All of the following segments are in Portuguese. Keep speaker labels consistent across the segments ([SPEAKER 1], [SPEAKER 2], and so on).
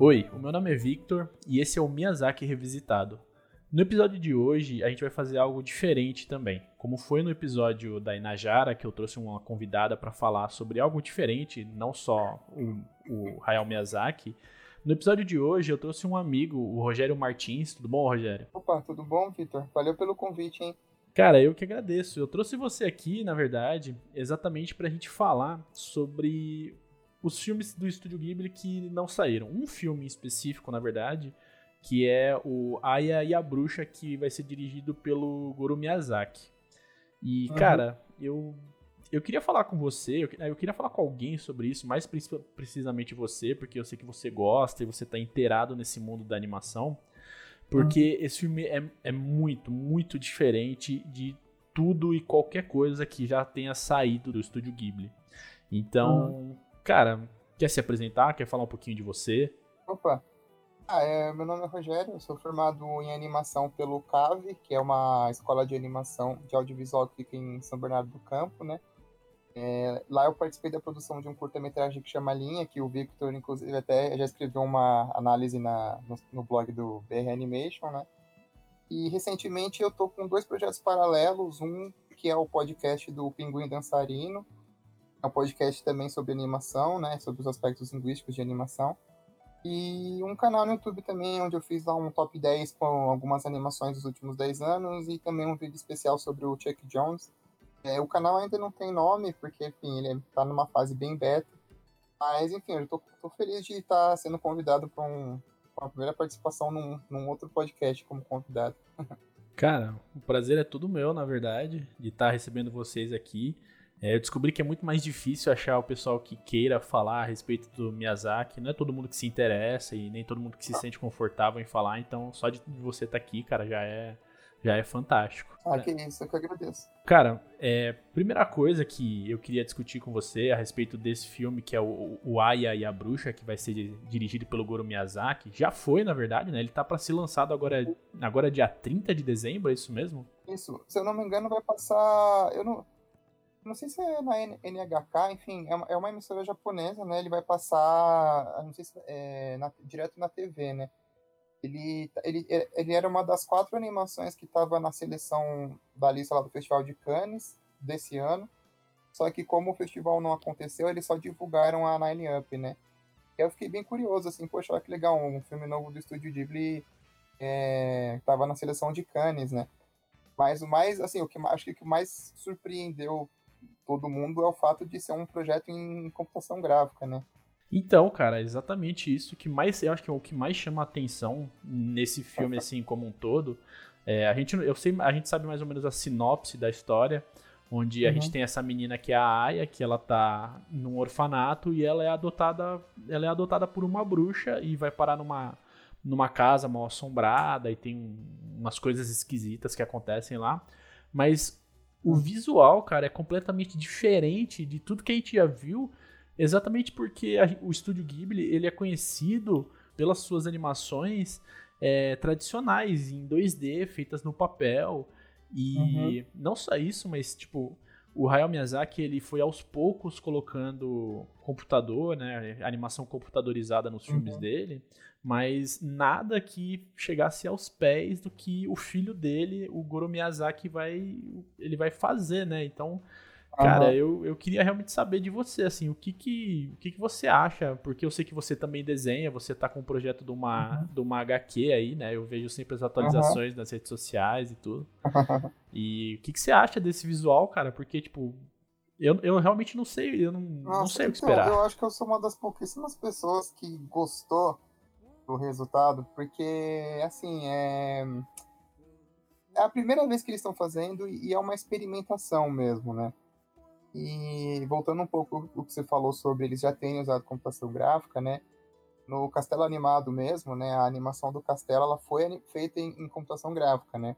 [SPEAKER 1] Oi, o meu nome é Victor e esse é o Miyazaki Revisitado. No episódio de hoje, a gente vai fazer algo diferente também. Como foi no episódio da Inajara, que eu trouxe uma convidada para falar sobre algo diferente, não só o, o Hayao Miyazaki. No episódio de hoje, eu trouxe um amigo, o Rogério Martins. Tudo bom, Rogério?
[SPEAKER 2] Opa, tudo bom, Victor? Valeu pelo convite, hein?
[SPEAKER 1] Cara, eu que agradeço. Eu trouxe você aqui, na verdade, exatamente para a gente falar sobre os filmes do Estúdio Ghibli que não saíram. Um filme específico, na verdade, que é o Aya e a Bruxa, que vai ser dirigido pelo Goro Miyazaki. E, uhum. cara, eu eu queria falar com você, eu, eu, queria falar com alguém sobre isso, mais precisamente você, porque eu sei que você gosta e você tá inteirado nesse mundo da animação. Porque uhum. esse filme é, é muito, muito diferente de tudo e qualquer coisa que já tenha saído do estúdio Ghibli. Então, uhum. Cara, quer se apresentar? Quer falar um pouquinho de você?
[SPEAKER 2] Opa, ah, é, meu nome é Rogério, eu sou formado em animação pelo CAVE, que é uma escola de animação de audiovisual que fica em São Bernardo do Campo, né? É, lá eu participei da produção de um curta-metragem que chama Linha, que o Victor, inclusive, até já escreveu uma análise na, no, no blog do BR Animation, né? E recentemente eu tô com dois projetos paralelos, um que é o podcast do Pinguim Dançarino, é um podcast também sobre animação, né? Sobre os aspectos linguísticos de animação. E um canal no YouTube também, onde eu fiz lá um top 10 com algumas animações dos últimos 10 anos e também um vídeo especial sobre o Chuck Jones. É, o canal ainda não tem nome, porque, enfim, ele está numa fase bem beta. Mas, enfim, eu tô, tô feliz de estar sendo convidado para um, uma primeira participação num, num outro podcast como convidado.
[SPEAKER 1] Cara, o prazer é todo meu, na verdade, de estar recebendo vocês aqui. É, eu descobri que é muito mais difícil achar o pessoal que queira falar a respeito do Miyazaki. Não é todo mundo que se interessa e nem todo mundo que se sente confortável em falar. Então, só de você estar tá aqui, cara, já é, já é fantástico.
[SPEAKER 2] Ah, que isso, eu que agradeço.
[SPEAKER 1] Cara, é, primeira coisa que eu queria discutir com você a respeito desse filme, que é o, o Aya e a Bruxa, que vai ser dirigido pelo Goro Miyazaki. Já foi, na verdade, né? Ele tá para ser lançado agora, agora dia 30 de dezembro, é isso mesmo?
[SPEAKER 2] Isso, se eu não me engano, vai passar. Eu não não sei se é na NHK, enfim, é uma, é uma emissora japonesa, né? Ele vai passar, não sei se é na, direto na TV, né? Ele, ele, ele era uma das quatro animações que estava na seleção da lista lá do Festival de Cannes desse ano. Só que como o festival não aconteceu, eles só divulgaram a Nine Up, né? Eu fiquei bem curioso, assim, poxa, olha que legal, um filme novo do Estúdio Ghibli é, tava na seleção de Cannes, né? Mas o mais, assim, o que acho que o que mais surpreendeu todo mundo é o fato de ser um projeto em computação gráfica, né?
[SPEAKER 1] Então, cara, é exatamente isso que mais eu acho que é o que mais chama a atenção nesse filme assim como um todo. É, a gente eu sei, a gente sabe mais ou menos a sinopse da história, onde a uhum. gente tem essa menina que é a Aya, que ela tá num orfanato e ela é adotada, ela é adotada por uma bruxa e vai parar numa numa casa mal assombrada e tem umas coisas esquisitas que acontecem lá. Mas o visual, cara, é completamente diferente de tudo que a gente já viu, exatamente porque a, o estúdio Ghibli ele é conhecido pelas suas animações é, tradicionais em 2D, feitas no papel. E uhum. não só isso, mas tipo, o Hayao Miyazaki ele foi aos poucos colocando computador, né, animação computadorizada nos filmes uhum. dele, mas nada que chegasse aos pés do que o filho dele, o Goro Miyazaki, vai, ele vai fazer, né? Então, cara, uhum. eu, eu queria realmente saber de você, assim, o que que, o que que você acha, porque eu sei que você também desenha, você tá com um projeto de uma, uhum. de uma HQ aí, né? Eu vejo sempre as atualizações uhum. nas redes sociais e tudo. E o que que você acha desse visual, cara? Porque, tipo, eu, eu realmente não sei, eu não, Nossa, não sei o que então, esperar.
[SPEAKER 2] Eu acho que eu sou uma das pouquíssimas pessoas que gostou do resultado, porque, assim, é, é a primeira vez que eles estão fazendo e é uma experimentação mesmo, né? E voltando um pouco o que você falou sobre eles já terem usado computação gráfica, né? No Castelo Animado mesmo, né? A animação do castelo ela foi feita em, em computação gráfica, né?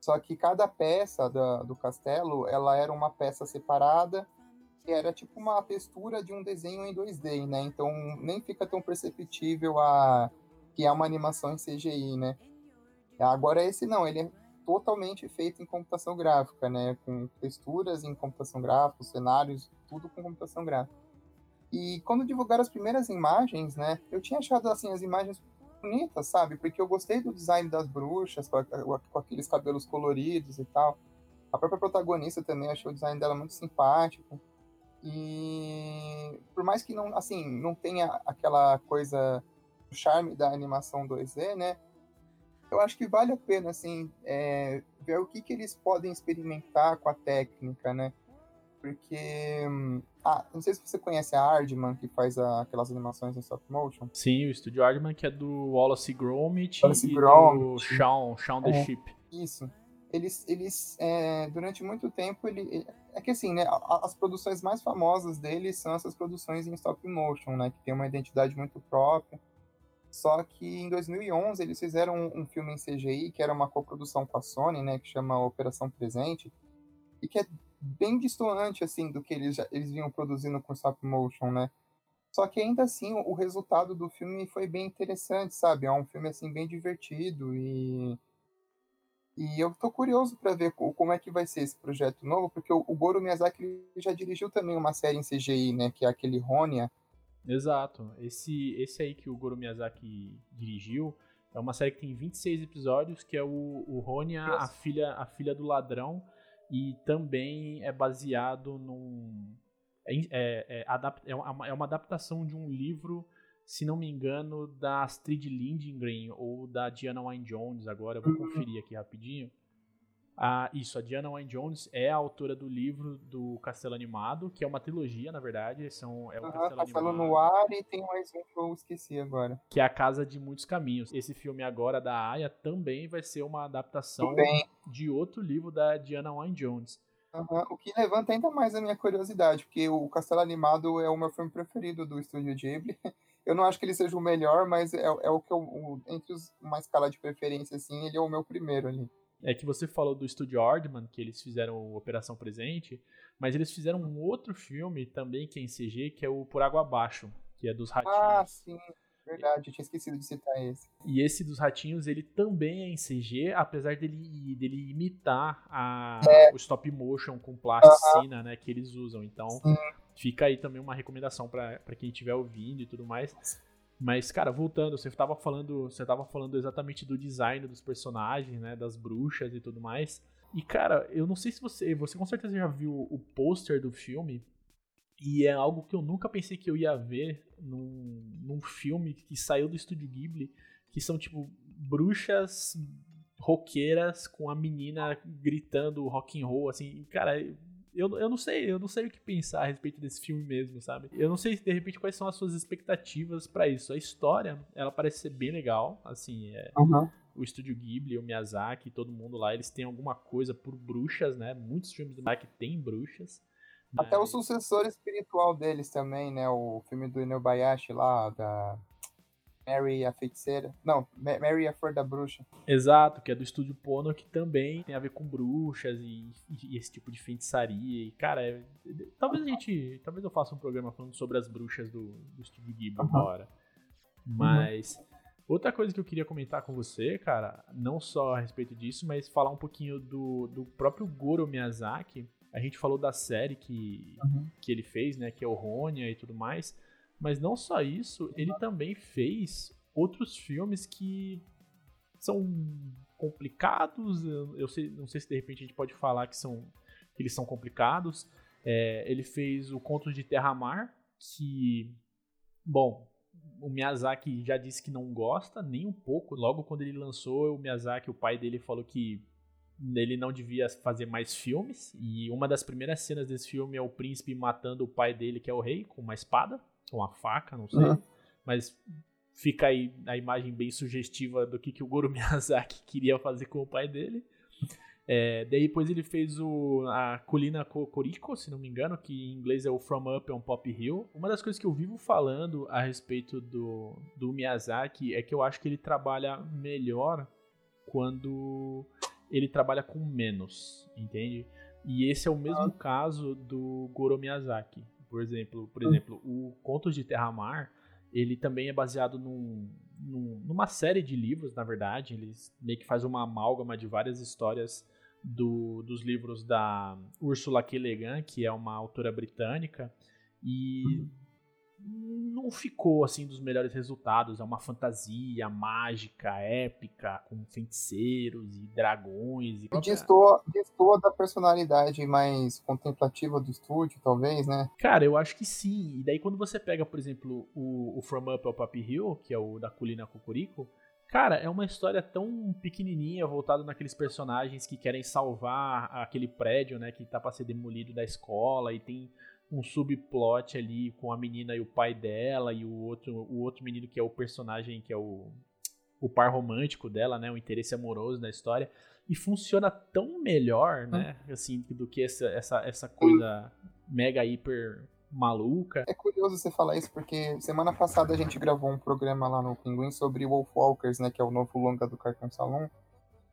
[SPEAKER 2] Só que cada peça da, do castelo, ela era uma peça separada, que era tipo uma textura de um desenho em 2D, né? Então nem fica tão perceptível a que é uma animação em CGI, né? Agora esse não, ele é totalmente feito em computação gráfica, né? Com texturas em computação gráfica, cenários, tudo com computação gráfica. E quando divulgaram as primeiras imagens, né, eu tinha achado assim as imagens bonitas, sabe? Porque eu gostei do design das bruxas, com, com aqueles cabelos coloridos e tal. A própria protagonista também achei o design dela muito simpático. E por mais que não, assim, não tenha aquela coisa, o charme da animação 2D, né? Eu acho que vale a pena, assim, é, ver o que, que eles podem experimentar com a técnica, né? Porque. Ah, não sei se você conhece a Aardman, que faz a, aquelas animações em stop motion.
[SPEAKER 1] Sim, o estúdio Aardman, que é do Wallace Gromit Wallace e Gromit. do Shaun, Shaun the é, Sheep.
[SPEAKER 2] Isso. Eles, eles é, durante muito tempo, ele, é que assim, né, as produções mais famosas deles são essas produções em stop motion, né, que tem uma identidade muito própria. Só que em 2011 eles fizeram um, um filme em CGI, que era uma coprodução com a Sony, né, que chama Operação Presente, e que é bem distante assim do que eles já, eles vinham produzindo com stop motion, né? Só que ainda assim o, o resultado do filme foi bem interessante, sabe? É um filme assim bem divertido e e eu tô curioso para ver como é que vai ser esse projeto novo, porque o, o Goro Miyazaki já dirigiu também uma série em CGI, né, que é aquele Ronia.
[SPEAKER 1] Exato. Esse esse aí que o Goro Miyazaki dirigiu é uma série que tem 26 episódios, que é o, o Ronia, a filha a filha do ladrão e também é baseado num. É, é, é, é, uma, é uma adaptação de um livro, se não me engano, da Astrid Lindgren ou da Diana Wynne Jones. Agora eu vou uhum. conferir aqui rapidinho. Ah, isso, a Diana Wynne Jones é a autora do livro do Castelo Animado, que é uma trilogia, na verdade. São, é o
[SPEAKER 2] uhum, Castelo, Castelo no Ar e tem mais um que eu esqueci agora.
[SPEAKER 1] Que é a Casa de Muitos Caminhos. Esse filme agora da Aya também vai ser uma adaptação também. de outro livro da Diana Wynne Jones.
[SPEAKER 2] Uhum, o que levanta ainda mais a minha curiosidade, porque o Castelo Animado é o meu filme preferido do Estúdio Ghibli. Eu não acho que ele seja o melhor, mas é, é o que eu, entre os, uma escala de preferência, assim, ele é o meu primeiro ali
[SPEAKER 1] é que você falou do estúdio Ordman, que eles fizeram Operação Presente, mas eles fizeram um outro filme também que é em CG, que é o Por Água Abaixo, que é dos ratinhos.
[SPEAKER 2] Ah, sim. Verdade, eu tinha esquecido de citar esse.
[SPEAKER 1] E esse dos ratinhos, ele também é em CG, apesar dele, dele imitar a, é. o stop motion com plasticina, uh -huh. né, que eles usam. Então, Sim. fica aí também uma recomendação para quem estiver ouvindo e tudo mais. Mas, cara, voltando, você tava falando, você tava falando exatamente do design dos personagens, né, das bruxas e tudo mais. E, cara, eu não sei se você, você com certeza já viu o pôster do filme, e é algo que eu nunca pensei que eu ia ver num, num filme que saiu do estúdio Ghibli, que são, tipo, bruxas roqueiras com a menina gritando rock and roll, assim, cara, eu, eu não sei, eu não sei o que pensar a respeito desse filme mesmo, sabe? Eu não sei, de repente, quais são as suas expectativas para isso. A história, ela parece ser bem legal, assim, é, uhum. o estúdio Ghibli, o Miyazaki, todo mundo lá, eles têm alguma coisa por bruxas, né? Muitos filmes do Miyazaki têm bruxas.
[SPEAKER 2] Até mas... o sucessor espiritual deles também, né? O filme do Inubayashi lá, da Mary a Feiticeira. Não, Mary a Flor da Bruxa.
[SPEAKER 1] Exato, que é do estúdio Pono, que também tem a ver com bruxas e, e esse tipo de feitiçaria. E, cara, é, talvez a gente. Talvez eu faça um programa falando sobre as bruxas do, do estúdio Ghibli uhum. hora. Mas. Uhum. Outra coisa que eu queria comentar com você, cara, não só a respeito disso, mas falar um pouquinho do, do próprio Goro Miyazaki. A gente falou da série que, uhum. que ele fez, né, que é o Ronia e tudo mais. Mas não só isso, ele também fez outros filmes que são complicados. Eu sei, não sei se de repente a gente pode falar que são que eles são complicados. É, ele fez o Contos de Terra Mar, que bom, o Miyazaki já disse que não gosta nem um pouco. Logo quando ele lançou, o Miyazaki, o pai dele falou que ele não devia fazer mais filmes. E uma das primeiras cenas desse filme é o príncipe matando o pai dele, que é o rei, com uma espada uma faca, não sei. Uhum. Mas fica aí a imagem bem sugestiva do que, que o Goro Miyazaki queria fazer com o pai dele. É, daí depois ele fez o, a Colina Cocorico, se não me engano, que em inglês é o From Up on Pop Hill. Uma das coisas que eu vivo falando a respeito do, do Miyazaki é que eu acho que ele trabalha melhor quando ele trabalha com menos, entende? E esse é o mesmo ah. caso do Goro Miyazaki. Por exemplo, por exemplo, o Contos de Terra-Mar, ele também é baseado num, num, numa série de livros, na verdade. Eles meio que faz uma amálgama de várias histórias do, dos livros da Ursula K. Le Guin, que é uma autora britânica. E não ficou assim dos melhores resultados. É uma fantasia mágica, épica, com feiticeiros e dragões. E
[SPEAKER 2] destoa, destoa da personalidade mais contemplativa do estúdio, talvez, né?
[SPEAKER 1] Cara, eu acho que sim. E daí quando você pega, por exemplo, o, o From Up ao Papi Hill, que é o da Colina Cocorico, Cara, é uma história tão pequenininha, voltada naqueles personagens que querem salvar aquele prédio, né, que tá para ser demolido da escola e tem um subplot ali com a menina e o pai dela e o outro, o outro menino que é o personagem que é o, o par romântico dela, né, o interesse amoroso da história. E funciona tão melhor, né, assim, do que essa essa, essa coisa mega hiper maluca.
[SPEAKER 2] É curioso você falar isso, porque semana passada a gente gravou um programa lá no Pinguim sobre Wolfwalkers, né, que é o novo longa do Cartoon Salon.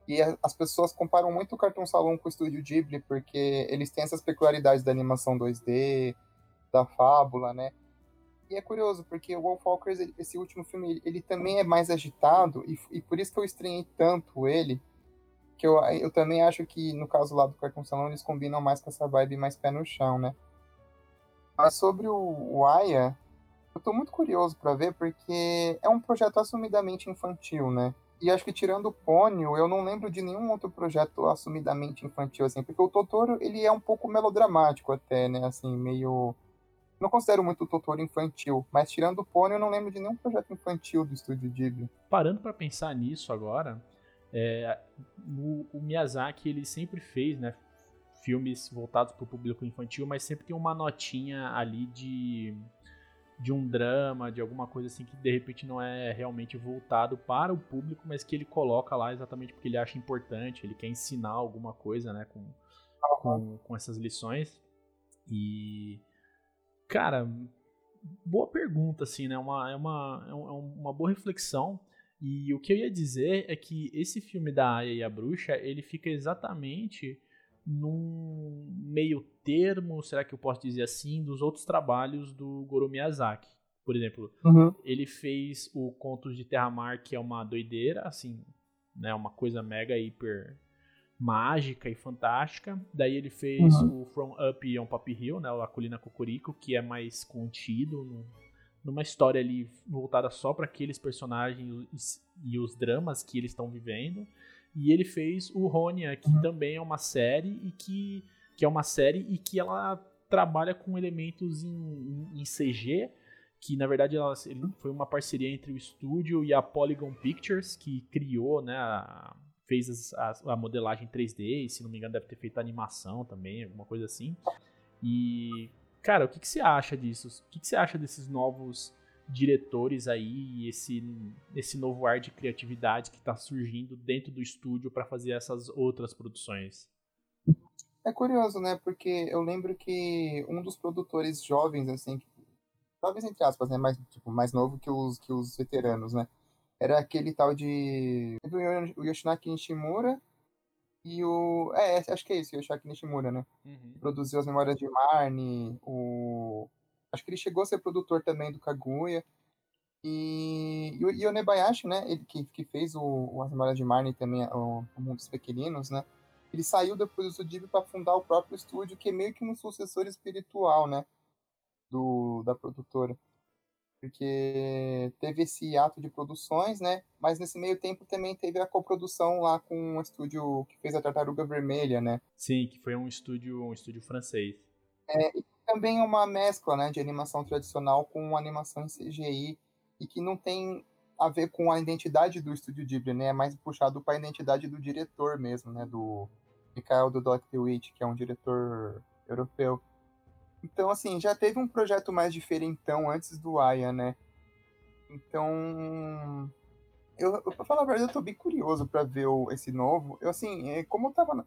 [SPEAKER 2] E as pessoas comparam muito o Cartoon Salon com o Estúdio Ghibli, porque eles têm essas peculiaridades da animação 2D, da fábula, né? E é curioso, porque o Wolfwalkers, esse último filme, ele também é mais agitado, e, e por isso que eu estranhei tanto ele, que eu, eu também acho que, no caso lá do Cartoon Salon, eles combinam mais com essa vibe mais pé no chão, né? Mas sobre o, o Aya, eu tô muito curioso para ver, porque é um projeto assumidamente infantil, né? E acho que tirando o Pônio, eu não lembro de nenhum outro projeto assumidamente infantil, assim, porque o Totoro, ele é um pouco melodramático até, né, assim, meio... Não considero muito o Totoro infantil, mas tirando o Pônio, eu não lembro de nenhum projeto infantil do Estúdio Ghibli.
[SPEAKER 1] Parando para pensar nisso agora, é, o, o Miyazaki, ele sempre fez, né, filmes voltados para o público infantil, mas sempre tem uma notinha ali de, de um drama, de alguma coisa assim que de repente não é realmente voltado para o público, mas que ele coloca lá exatamente porque ele acha importante, ele quer ensinar alguma coisa, né, com, com, com essas lições. E, cara, boa pergunta, assim, né, uma, é, uma, é, é uma boa reflexão. E o que eu ia dizer é que esse filme da Aya e a Bruxa, ele fica exatamente num meio termo, será que eu posso dizer assim, dos outros trabalhos do Goro Miyazaki. Por exemplo, uhum. ele fez o Contos de Terra-Mar, que é uma doideira, assim, né, uma coisa mega hiper mágica e fantástica. Daí ele fez uhum. o From Up on Pop Hill, né, a Colina Cocorico, que é mais contido, numa história ali voltada só para aqueles personagens e os dramas que eles estão vivendo. E ele fez o Ronia, que uhum. também é uma série e que, que é uma série e que ela trabalha com elementos em, em, CG, que na verdade ela, foi uma parceria entre o estúdio e a Polygon Pictures, que criou, né, a, fez as, a, a, modelagem 3D, e se não me engano deve ter feito animação também, alguma coisa assim. E, cara, o que, que você acha disso? O que, que você acha desses novos diretores aí, esse, esse novo ar de criatividade que está surgindo dentro do estúdio para fazer essas outras produções.
[SPEAKER 2] É curioso, né? Porque eu lembro que um dos produtores jovens, assim, talvez entre aspas, né? Mais, tipo, mais novo que os, que os veteranos, né? Era aquele tal de. O Yoshinaki Nishimura e o. É, acho que é isso, Yoshinaki Nishimura, né? Uhum. Produziu as Memórias de Marnie, o Acho que ele chegou a ser produtor também do Kaguya. E, e, e o Nebayashi, né, ele que, que fez o, o As Memórias de Marnie também, o, o Mundo dos Pequeninos, né, ele saiu depois do Sudib para fundar o próprio estúdio, que é meio que um sucessor espiritual, né, do, da produtora. Porque teve esse ato de produções, né, mas nesse meio tempo também teve a coprodução lá com um estúdio que fez a Tartaruga Vermelha, né.
[SPEAKER 1] Sim, que foi um estúdio, um estúdio francês.
[SPEAKER 2] É, também uma mescla né, de animação tradicional com animação em CGI e que não tem a ver com a identidade do estúdio Ghibli, né? É mais puxado para a identidade do diretor mesmo, né? Do Michael Dudley-Witt, que é um diretor europeu. Então, assim, já teve um projeto mais diferentão antes do Aya, né? Então, eu, pra falar a verdade, eu tô bem curioso para ver o, esse novo. Eu, assim, é, como eu tava...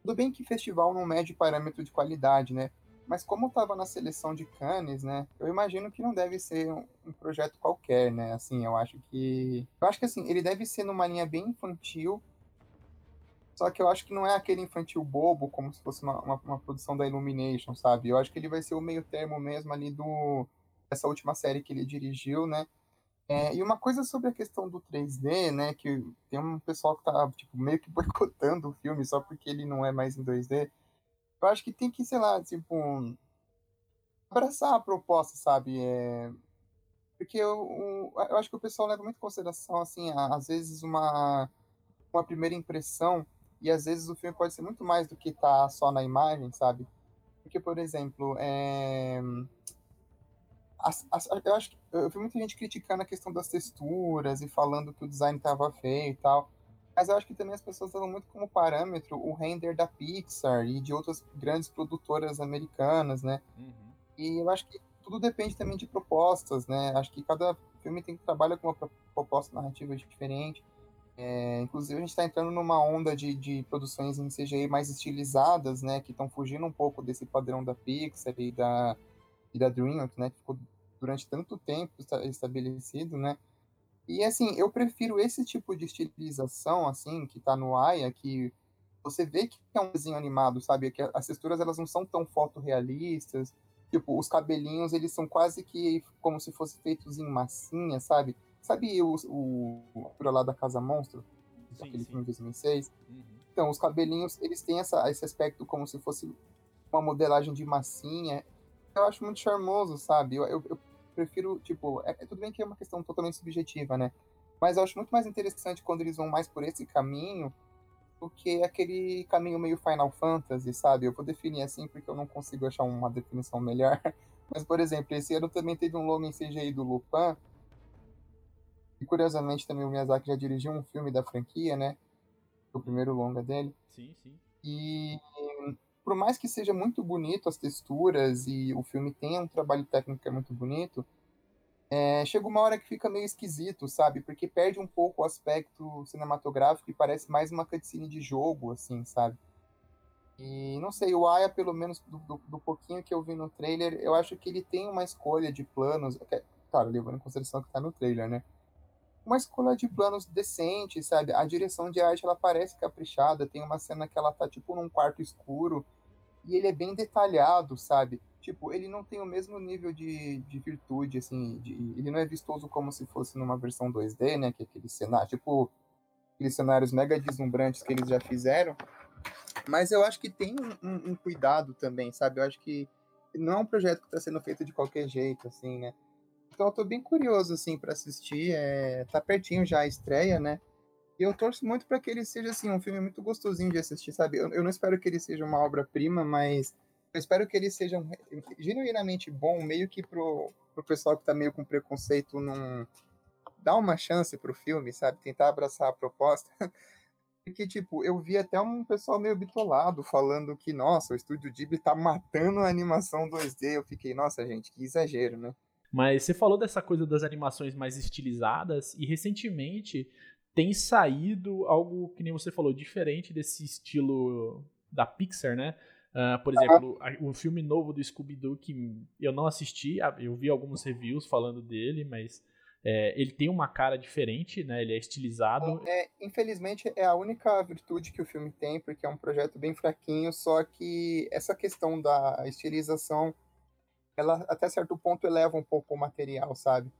[SPEAKER 2] Tudo bem que festival não mede parâmetro de qualidade, né? Mas como estava na seleção de Cannes, né? Eu imagino que não deve ser um, um, projeto qualquer, né? Assim, eu acho que. Eu acho que assim, ele deve ser numa linha bem infantil. Só que eu acho que não é aquele infantil bobo, como se fosse uma, uma, uma produção da Illumination, sabe? Eu acho que ele vai ser o meio termo mesmo ali do. Essa última série que ele dirigiu, né? É, e uma coisa sobre a questão do 3D, né? Que tem um pessoal que tá tipo, meio que boicotando o filme só porque ele não é mais em 2D. Eu acho que tem que, sei lá, tipo. abraçar a proposta, sabe? É, porque eu, eu acho que o pessoal leva muito em consideração, assim, às vezes uma, uma primeira impressão, e às vezes o filme pode ser muito mais do que tá só na imagem, sabe? Porque, por exemplo, é... As, as, eu acho que eu vi muita gente criticando a questão das texturas e falando que o design estava feio e tal. Mas eu acho que também as pessoas usam muito como parâmetro o render da Pixar e de outras grandes produtoras americanas, né? Uhum. E eu acho que tudo depende também de propostas, né? Acho que cada filme tem que trabalhar com uma proposta narrativa diferente. É, inclusive, a gente está entrando numa onda de, de produções em CGI mais estilizadas, né? Que estão fugindo um pouco desse padrão da Pixar e da, e da DreamWorks, né? Que ficou durante tanto tempo estabelecido, né? E, assim, eu prefiro esse tipo de estilização, assim, que está no Aya, que você vê que é um desenho animado, sabe? Que as texturas, elas não são tão fotorrealistas, Tipo, os cabelinhos, eles são quase que como se fossem feitos em massinha, sabe? Sabe o, o, o lá da Casa Monstro? Sim, aquele sim. filme de 2006? Uhum. Então, os cabelinhos, eles têm essa, esse aspecto como se fosse uma modelagem de massinha. Eu acho muito charmoso, sabe? Eu, eu, eu prefiro, tipo, é, é, tudo bem que é uma questão totalmente subjetiva, né? Mas eu acho muito mais interessante quando eles vão mais por esse caminho do que aquele caminho meio Final Fantasy, sabe? Eu vou definir assim porque eu não consigo achar uma definição melhor. Mas, por exemplo, esse ano também teve um longa em CGI do Lupin. E curiosamente também o Miyazaki já dirigiu um filme da franquia, né? O primeiro longa dele.
[SPEAKER 1] Sim, sim.
[SPEAKER 2] E por mais que seja muito bonito as texturas e o filme tenha um trabalho técnico que é muito bonito, é, chega uma hora que fica meio esquisito, sabe? Porque perde um pouco o aspecto cinematográfico e parece mais uma cutscene de jogo, assim, sabe? E não sei, o Aya, pelo menos do, do, do, pouquinho que eu vi no trailer, eu acho que ele tem uma escolha de planos, que, claro, levando em consideração que tá no trailer, né? Uma escolha de planos decente, sabe? A direção de arte, ela parece caprichada, tem uma cena que ela tá, tipo, num quarto escuro, e ele é bem detalhado, sabe? tipo, ele não tem o mesmo nível de, de virtude, assim, de, ele não é vistoso como se fosse numa versão 2D, né, que é aquele cenário, tipo, aqueles cenários mega deslumbrantes que eles já fizeram, mas eu acho que tem um, um, cuidado também, sabe, eu acho que não é um projeto que está sendo feito de qualquer jeito, assim, né, então eu tô bem curioso, assim, para assistir, é, tá pertinho já a estreia, né, e eu torço muito para que ele seja, assim, um filme muito gostosinho de assistir, sabe, eu, eu não espero que ele seja uma obra-prima, mas eu espero que eles sejam genuinamente bom, meio que pro, pro pessoal que tá meio com preconceito não dar uma chance pro filme, sabe? Tentar abraçar a proposta. Porque, tipo, eu vi até um pessoal meio bitolado falando que, nossa, o estúdio Ghibli tá matando a animação 2D. Eu fiquei, nossa, gente, que exagero, né?
[SPEAKER 1] Mas você falou dessa coisa das animações mais estilizadas e recentemente tem saído algo que nem você falou, diferente desse estilo da Pixar, né? Uh, por exemplo, o filme novo do Scooby-Doo que eu não assisti, eu vi alguns reviews falando dele, mas é, ele tem uma cara diferente, né? Ele é estilizado.
[SPEAKER 2] É, infelizmente é a única virtude que o filme tem, porque é um projeto bem fraquinho, só que essa questão da estilização, ela até certo ponto eleva um pouco o material, sabe?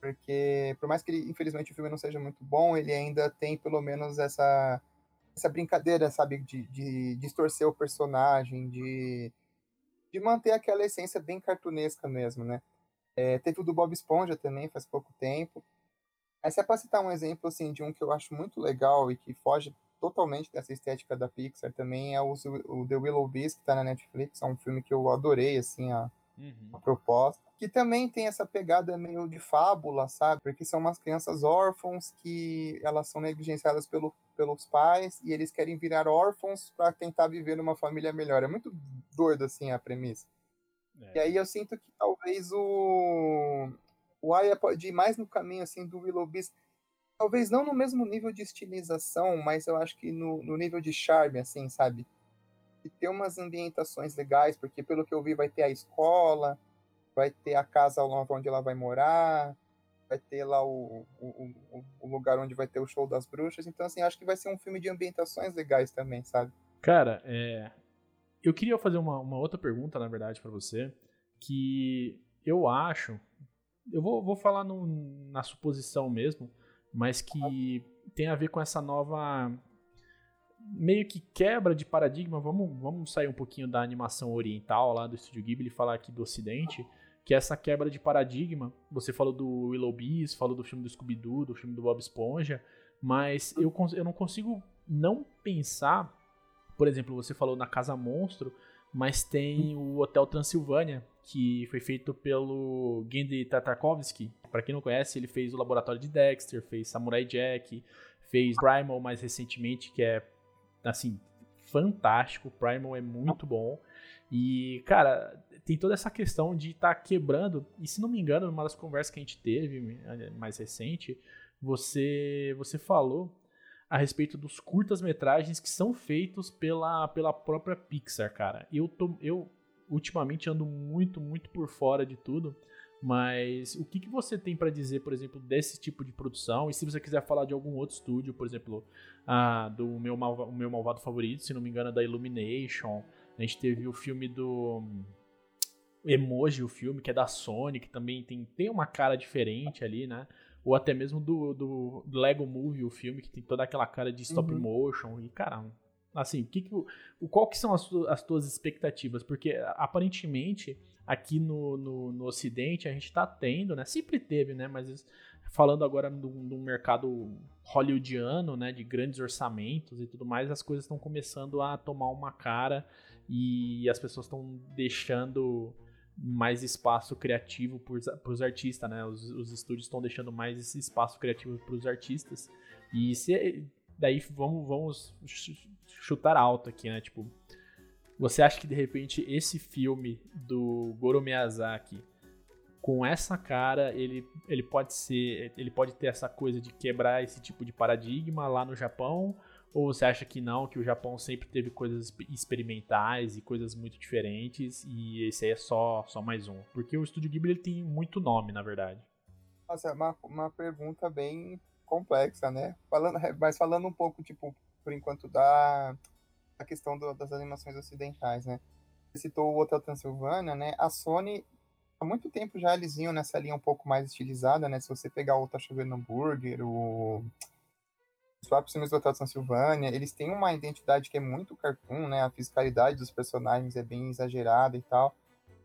[SPEAKER 2] Porque por mais que ele, infelizmente o filme não seja muito bom, ele ainda tem pelo menos essa essa brincadeira, sabe, de, de distorcer o personagem, de, de manter aquela essência bem cartunesca mesmo, né? É, teve o do Bob Esponja também, faz pouco tempo. Essa é para citar um exemplo, assim, de um que eu acho muito legal e que foge totalmente dessa estética da Pixar também, é o, o The Willow Beast, que está na Netflix, é um filme que eu adorei, assim, a, uhum. a proposta que também tem essa pegada meio de fábula, sabe? Porque são umas crianças órfãos que elas são negligenciadas pelo, pelos pais e eles querem virar órfãos para tentar viver numa família melhor. É muito doido assim a premissa. É. E aí eu sinto que talvez o o Aya pode ir mais no caminho assim do Willow Beast, talvez não no mesmo nível de estilização, mas eu acho que no, no nível de charme assim, sabe? E ter umas ambientações legais, porque pelo que eu vi vai ter a escola, vai ter a casa onde ela vai morar, vai ter lá o, o, o, lugar onde vai ter o show das bruxas. Então, assim, acho que vai ser um filme de ambientações legais também, sabe?
[SPEAKER 1] Cara, é... eu queria fazer uma, uma outra pergunta, na verdade, para você, que eu acho, eu vou, vou falar no, na suposição mesmo, mas que tem a ver com essa nova meio que quebra de paradigma. Vamos, vamos sair um pouquinho da animação oriental lá do Estúdio Ghibli e falar aqui do Ocidente, que é essa quebra de paradigma. Você falou do Willow Bees, falou do filme do Scooby-Doo, do filme do Bob Esponja, mas eu, eu não consigo não pensar, por exemplo, você falou na Casa Monstro, mas tem o Hotel Transilvânia, que foi feito pelo Gendy Tartakovsky. Para quem não conhece, ele fez o Laboratório de Dexter, fez Samurai Jack, fez Primal mais recentemente, que é assim, fantástico. Primal é muito bom. E, cara, tem toda essa questão de estar tá quebrando. E se não me engano, numa das conversas que a gente teve eh, mais recente, você, você falou a respeito dos curtas-metragens que são feitos pela, pela própria Pixar, cara. Eu, tô, eu ultimamente ando muito, muito por fora de tudo. Mas o que, que você tem para dizer, por exemplo, desse tipo de produção? E se você quiser falar de algum outro estúdio, por exemplo, ah, do meu, malva, o meu malvado favorito, se não me engano, é da Illumination. A gente teve o filme do Emoji, o filme, que é da Sony, que também tem, tem uma cara diferente ali, né? Ou até mesmo do, do, Lego Movie, o filme, que tem toda aquela cara de stop uhum. motion. E, caramba, assim, que que, qual que são as, as tuas expectativas? Porque, aparentemente aqui no, no, no Ocidente a gente está tendo, né? Sempre teve, né? Mas falando agora no mercado hollywoodiano, né? De grandes orçamentos e tudo mais, as coisas estão começando a tomar uma cara e as pessoas estão deixando mais espaço criativo para os artistas, né? Os, os estúdios estão deixando mais esse espaço criativo para os artistas. E se, daí vamos, vamos chutar alto aqui, né? Tipo, você acha que de repente esse filme do Goro Miyazaki com essa cara, ele, ele pode ser, ele pode ter essa coisa de quebrar esse tipo de paradigma lá no Japão? Ou você acha que não, que o Japão sempre teve coisas experimentais e coisas muito diferentes e esse aí é só, só mais um? Porque o Estúdio Ghibli tem muito nome, na verdade.
[SPEAKER 2] Nossa, é uma, uma pergunta bem complexa, né? Falando, mas falando um pouco, tipo, por enquanto, da, a questão do, das animações ocidentais, né? Você citou o Hotel Transilvânia, né? A Sony, há muito tempo já eles iam nessa linha um pouco mais estilizada, né? Se você pegar o Tá Chovendo Hambúrguer, o... os próprios filmes do Hotel Transilvânia, eles têm uma identidade que é muito cartoon, né? A fiscalidade dos personagens é bem exagerada e tal.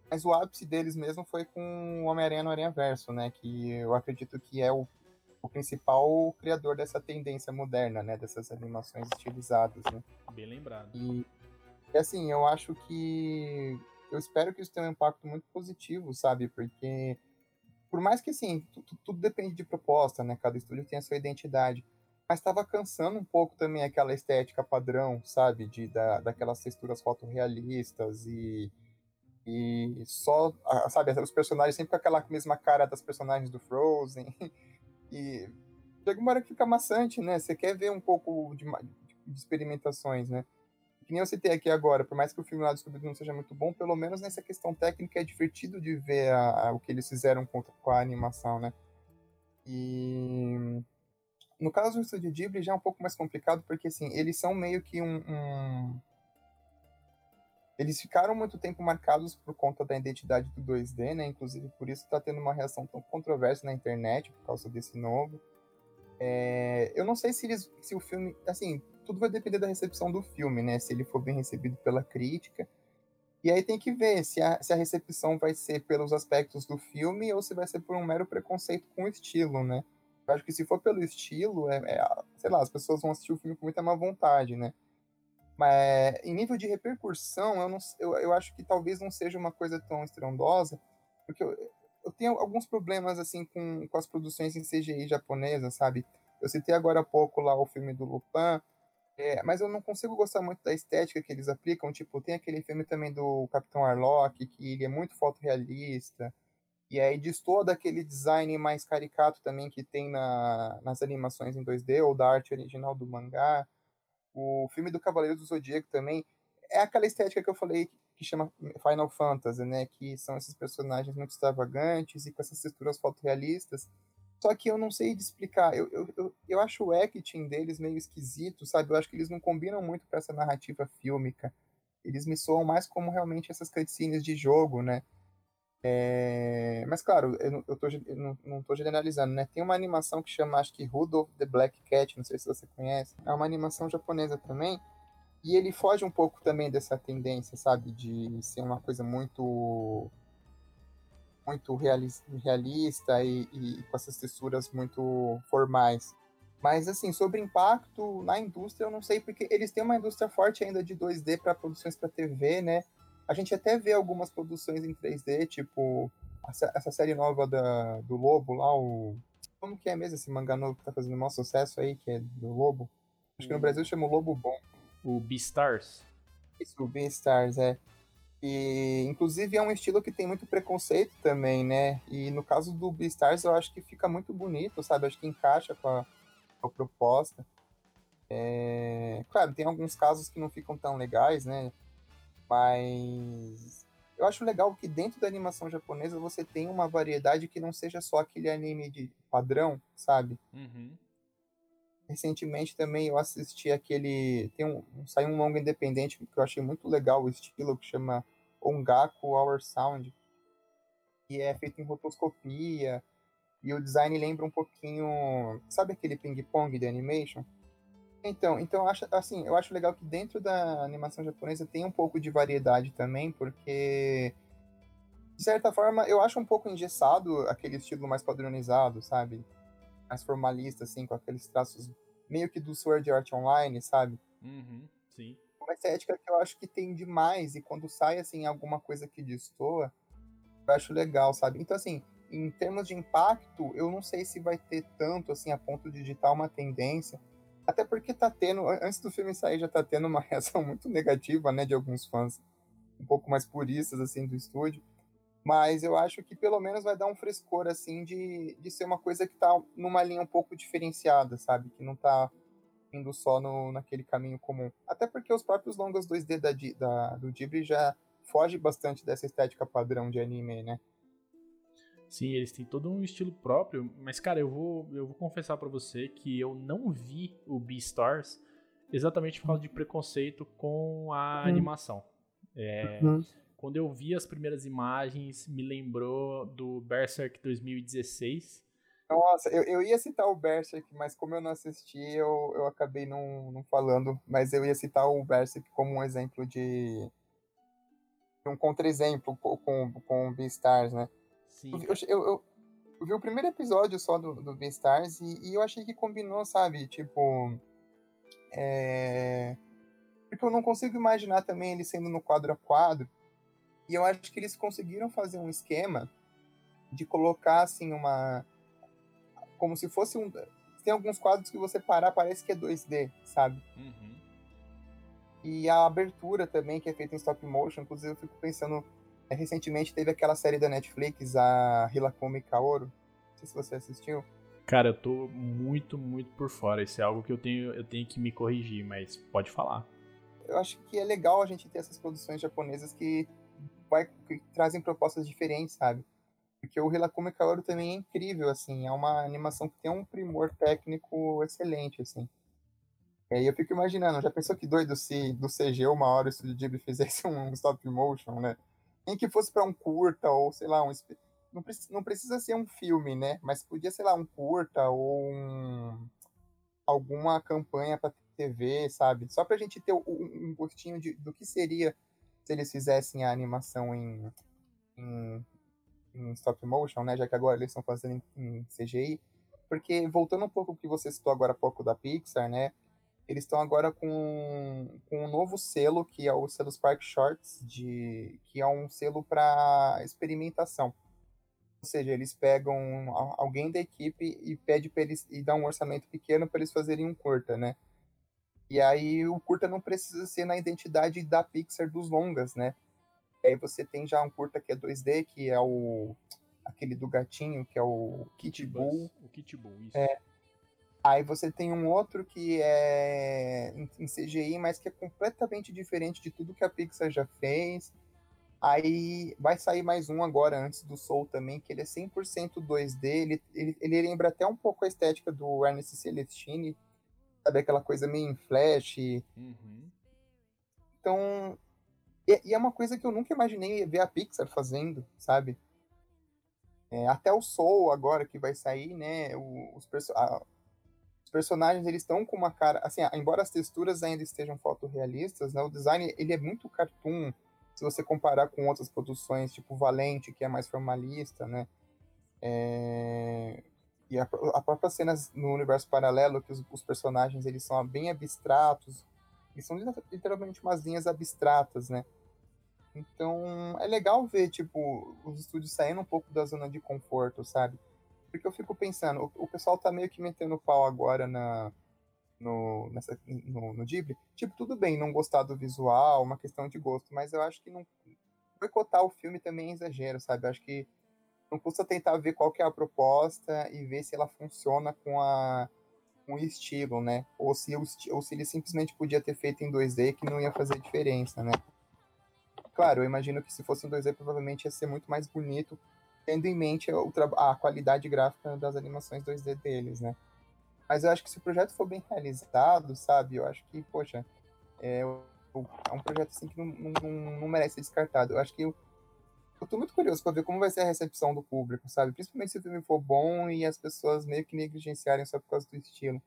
[SPEAKER 2] Mas o ápice deles mesmo foi com o Homem-Aranha no Aranha Verso, né? Que eu acredito que é o o principal criador dessa tendência moderna, né? Dessas animações estilizadas, né?
[SPEAKER 1] Bem lembrado.
[SPEAKER 2] E, assim, eu acho que eu espero que isso tenha um impacto muito positivo, sabe? Porque por mais que assim, tudo, tudo depende de proposta, né? Cada estúdio tem a sua identidade. Mas estava cansando um pouco também aquela estética padrão, sabe? De, da, daquelas texturas fotorrealistas e, e só, sabe? Os personagens sempre com aquela mesma cara das personagens do Frozen. E chega uma hora que fica maçante, né? Você quer ver um pouco de, de experimentações, né? Que nem eu citei aqui agora, por mais que o filme lá do scooby não seja muito bom, pelo menos nessa questão técnica é divertido de ver a, a, o que eles fizeram com, com a animação, né? E no caso do Estúdio Ghibli já é um pouco mais complicado, porque assim, eles são meio que um, um, Eles ficaram muito tempo marcados por conta da identidade do 2D, né? Inclusive por isso está tendo uma reação tão controversa na internet por causa desse novo. É... Eu não sei se, eles, se o filme. Assim, tudo vai depender da recepção do filme, né? Se ele for bem recebido pela crítica. E aí tem que ver se a, se a recepção vai ser pelos aspectos do filme ou se vai ser por um mero preconceito com o estilo, né? Eu acho que se for pelo estilo, é, é, sei lá, as pessoas vão assistir o filme com muita má vontade, né? Mas em nível de repercussão, eu, não, eu, eu acho que talvez não seja uma coisa tão estrondosa, porque eu, eu tenho alguns problemas assim com, com as produções em CGI japonesa, sabe? Eu citei agora há pouco lá o filme do Lupin, é, mas eu não consigo gostar muito da estética que eles aplicam. Tipo, tem aquele filme também do Capitão Arlock, que ele é muito fotorrealista, e aí destoa daquele design mais caricato também que tem na, nas animações em 2D, ou da arte original do mangá. O filme do Cavaleiro do Zodíaco também é aquela estética que eu falei que chama Final Fantasy, né? Que são esses personagens muito extravagantes e com essas texturas fotorrealistas. Só que eu não sei explicar. Eu, eu, eu, eu acho o acting deles meio esquisito, sabe? Eu acho que eles não combinam muito com essa narrativa fílmica. Eles me soam mais como realmente essas cutscenes de jogo, né? É... Mas claro, eu, eu, tô, eu não, tô generalizando, né? Tem uma animação que chama, acho que Rudolph the Black Cat, não sei se você conhece. É uma animação japonesa também. E ele foge um pouco também dessa tendência, sabe? De ser uma coisa muito muito realista e, e, com essas texturas muito formais. Mas, assim, sobre impacto na indústria, eu não sei, porque eles têm uma indústria forte ainda de 2D para produções para TV, né? A gente até vê algumas produções em 3D, tipo essa série nova da, do Lobo lá, o. Como que é mesmo esse mangá novo que tá fazendo maior sucesso aí, que é do Lobo? Acho que no hum. Brasil chama o Lobo Bom.
[SPEAKER 1] O Beastars?
[SPEAKER 2] Isso, o Beastars, é. E, inclusive, é um estilo que tem muito preconceito também, né? E no caso do Beastars, eu acho que fica muito bonito, sabe? Acho que encaixa com a, com a proposta. É... Claro, tem alguns casos que não ficam tão legais, né? Mas eu acho legal que dentro da animação japonesa você tem uma variedade que não seja só aquele anime de padrão, sabe?
[SPEAKER 1] Uhum.
[SPEAKER 2] Recentemente também eu assisti aquele. Tem um, saiu um longo independente que eu achei muito legal o estilo, que chama Ongaku Our Sound, que é feito em rotoscopia, e o design lembra um pouquinho. Sabe aquele ping-pong de animation? Então, então eu acho, assim, eu acho legal que dentro da animação japonesa tem um pouco de variedade também, porque de certa forma eu acho um pouco engessado aquele estilo mais padronizado, sabe? Mais formalista, assim, com aqueles traços meio que do Sword Art Online, sabe?
[SPEAKER 1] Uhum, sim.
[SPEAKER 2] Uma estética que eu acho que tem demais, e quando sai, assim, alguma coisa que destoa, eu acho legal, sabe? Então, assim, em termos de impacto, eu não sei se vai ter tanto, assim, a ponto de digitar uma tendência, até porque tá tendo, antes do filme sair, já tá tendo uma reação muito negativa, né, de alguns fãs um pouco mais puristas, assim, do estúdio. Mas eu acho que pelo menos vai dar um frescor, assim, de, de ser uma coisa que tá numa linha um pouco diferenciada, sabe? Que não tá indo só no, naquele caminho comum. Até porque os próprios longas 2D da, da, do Ghibli já foge bastante dessa estética padrão de anime, né?
[SPEAKER 1] Sim, eles têm todo um estilo próprio, mas cara, eu vou, eu vou confessar para você que eu não vi o Beastars exatamente por causa de preconceito com a uhum. animação. É, uhum. Quando eu vi as primeiras imagens, me lembrou do Berserk 2016.
[SPEAKER 2] Nossa, eu, eu ia citar o Berserk, mas como eu não assisti, eu, eu acabei não, não falando. Mas eu ia citar o Berserk como um exemplo de. um contra-exemplo com, com, com o Beastars, né?
[SPEAKER 1] Sim.
[SPEAKER 2] Eu, eu, eu, eu, vi o primeiro episódio só do, do Beastars e, e eu achei que combinou, sabe? Tipo. É... Porque eu não consigo imaginar também ele sendo no quadro a quadro. E eu acho que eles conseguiram fazer um esquema de colocar assim uma. Como se fosse um. Tem alguns quadros que você parar, parece que é 2D, sabe?
[SPEAKER 1] Uhum.
[SPEAKER 2] E a abertura também, que é feita em stop motion, inclusive eu fico pensando recentemente teve aquela série da Netflix, a Hilakumi Kaoru. Não sei se você assistiu.
[SPEAKER 1] Cara, eu tô muito, muito por fora. Isso é algo que eu tenho, eu tenho que me corrigir, mas pode falar.
[SPEAKER 2] Eu acho que é legal a gente ter essas produções japonesas que, vai, que trazem propostas diferentes, sabe? Porque o Hilakumi Kaoru também é incrível, assim. É uma animação que tem um primor técnico excelente, assim. E aí eu fico imaginando, já pensou que doido se do CG uma hora o Studio Ghibli fizesse um stop motion, né? Nem que fosse para um curta ou sei lá um não, precisa, não precisa ser um filme, né? Mas podia ser lá um curta ou um, alguma campanha para TV, sabe? Só para a gente ter um, um gostinho de, do que seria se eles fizessem a animação em, em, em stop motion, né? Já que agora eles estão fazendo em, em CGI. Porque voltando um pouco ao que você citou agora há pouco da Pixar, né? Eles estão agora com, com um novo selo, que é o selo Spark Shorts, de, que é um selo para experimentação. Ou seja, eles pegam alguém da equipe e pede para eles e dá um orçamento pequeno para eles fazerem um curta, né? E aí o curta não precisa ser na identidade da Pixar dos longas, né? E aí você tem já um curta que é 2D, que é o aquele do gatinho, que é o Kit Bull.
[SPEAKER 1] O Kit Bull, isso.
[SPEAKER 2] É, Aí você tem um outro que é em CGI, mas que é completamente diferente de tudo que a Pixar já fez. Aí vai sair mais um agora, antes do Soul também, que ele é 100% 2D. Ele, ele, ele lembra até um pouco a estética do Ernest Celestini, sabe? Aquela coisa meio em flash.
[SPEAKER 1] Uhum.
[SPEAKER 2] Então, e, e, é uma coisa que eu nunca imaginei ver a Pixar fazendo, sabe? É, até o Soul agora que vai sair, né? Os, a, os personagens eles estão com uma cara, assim, embora as texturas ainda estejam fotorrealistas, né? O design ele é muito cartoon. Se você comparar com outras produções, tipo Valente, que é mais formalista, né? É... E a, a própria cena no universo paralelo, que os, os personagens eles são bem abstratos, eles são literalmente umas linhas abstratas, né? Então, é legal ver, tipo, os estúdios saindo um pouco da zona de conforto, sabe? Porque eu fico pensando, o, o pessoal tá meio que metendo pau agora na, no, nessa, no, no Ghibli. Tipo, tudo bem não gostar do visual, uma questão de gosto, mas eu acho que não boicotar o filme também é exagero, sabe? Eu acho que não custa tentar ver qual que é a proposta e ver se ela funciona com a com o estilo, né? Ou se, ou se ele simplesmente podia ter feito em 2D que não ia fazer diferença, né? Claro, eu imagino que se fosse em 2D, provavelmente ia ser muito mais bonito, tendo em mente a, qualidade gráfica das animações 2D deles, né? Mas eu acho que se o projeto for bem realizado, sabe? Eu acho que, poxa, é, é um projeto assim que não, não, não merece ser descartado. Eu acho que eu, eu tô muito curioso para ver como vai ser a recepção do público, sabe? Principalmente se o filme for bom e as pessoas meio que negligenciarem só por causa do estilo.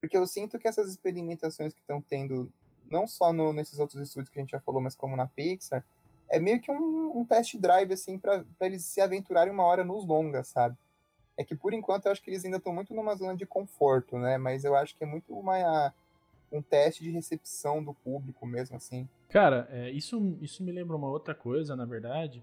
[SPEAKER 2] Porque eu sinto que essas experimentações que estão tendo não só no, nesses outros estúdios que a gente já falou, mas como na Pixar, é meio que um, um test drive, assim, para eles se aventurarem uma hora nos longas, sabe? É que por enquanto eu acho que eles ainda estão muito numa zona de conforto, né? Mas eu acho que é muito uma, um teste de recepção do público mesmo, assim.
[SPEAKER 1] Cara, é, isso, isso me lembra uma outra coisa, na verdade,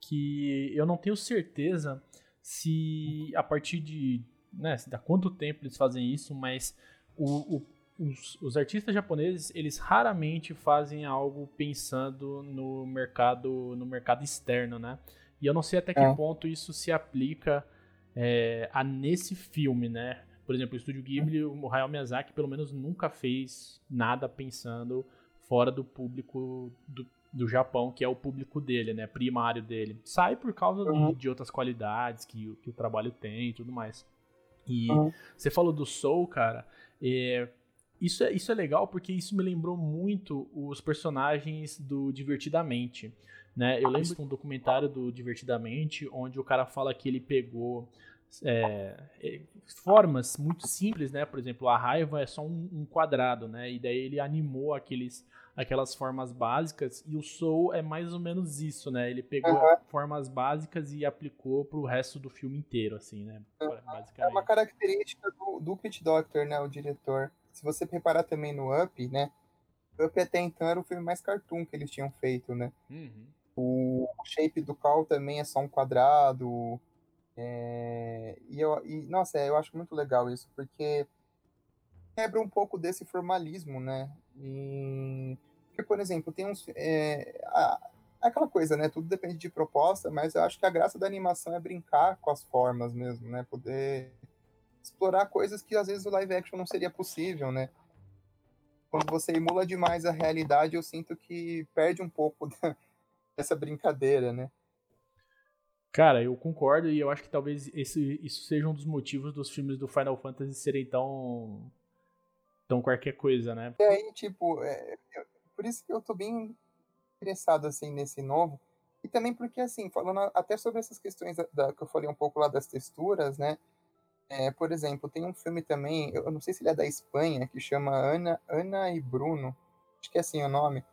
[SPEAKER 1] que eu não tenho certeza se a partir de. Né, da quanto tempo eles fazem isso, mas o, o os, os, artistas japoneses eles raramente fazem algo pensando no mercado no mercado externo, né? E eu não sei até que é. ponto isso se aplica é, a nesse filme, né? Por exemplo, o estúdio Ghibli, o Hayao Miyazaki pelo menos nunca fez nada pensando fora do público do, do Japão, que é o público dele, né? Primário dele. Sai por causa uhum. de, de, outras qualidades que, que o trabalho tem e tudo mais. E uhum. você falou do Soul, cara. É, isso é, isso é legal porque isso me lembrou muito os personagens do Divertidamente. Né? Eu lembro de um documentário do Divertidamente onde o cara fala que ele pegou é, é, formas muito simples, né? Por exemplo, a raiva é só um, um, quadrado, né? E daí ele animou aqueles, aquelas formas básicas e o Soul é mais ou menos isso, né? Ele pegou uhum. formas básicas e aplicou pro resto do filme inteiro, assim, né?
[SPEAKER 2] É uma característica do, do Pit Doctor, né? O diretor se você reparar também no Up, né? Up até então era o filme mais cartoon que eles tinham feito, né? Uhum. O shape do Cal também é só um quadrado. É... E, eu, e, nossa, eu acho muito legal isso, porque quebra um pouco desse formalismo, né? E... Porque, por exemplo, tem uns. É... A... Aquela coisa, né? Tudo depende de proposta, mas eu acho que a graça da animação é brincar com as formas mesmo, né? Poder explorar coisas que às vezes o live action não seria possível, né? Quando você emula demais a realidade, eu sinto que perde um pouco da, dessa brincadeira, né?
[SPEAKER 1] Cara, eu concordo e eu acho que talvez esse, isso seja um dos motivos dos filmes do Final Fantasy serem tão. tão qualquer coisa, né?
[SPEAKER 2] E aí, tipo, é, por isso que eu tô bem interessado, assim, nesse novo. E também porque, assim, falando até sobre essas questões da, da, que eu falei um pouco lá das texturas, né? É, por exemplo, tem um filme também, eu não sei se ele é da Espanha, que chama Ana, Ana e Bruno, acho que é assim o nome,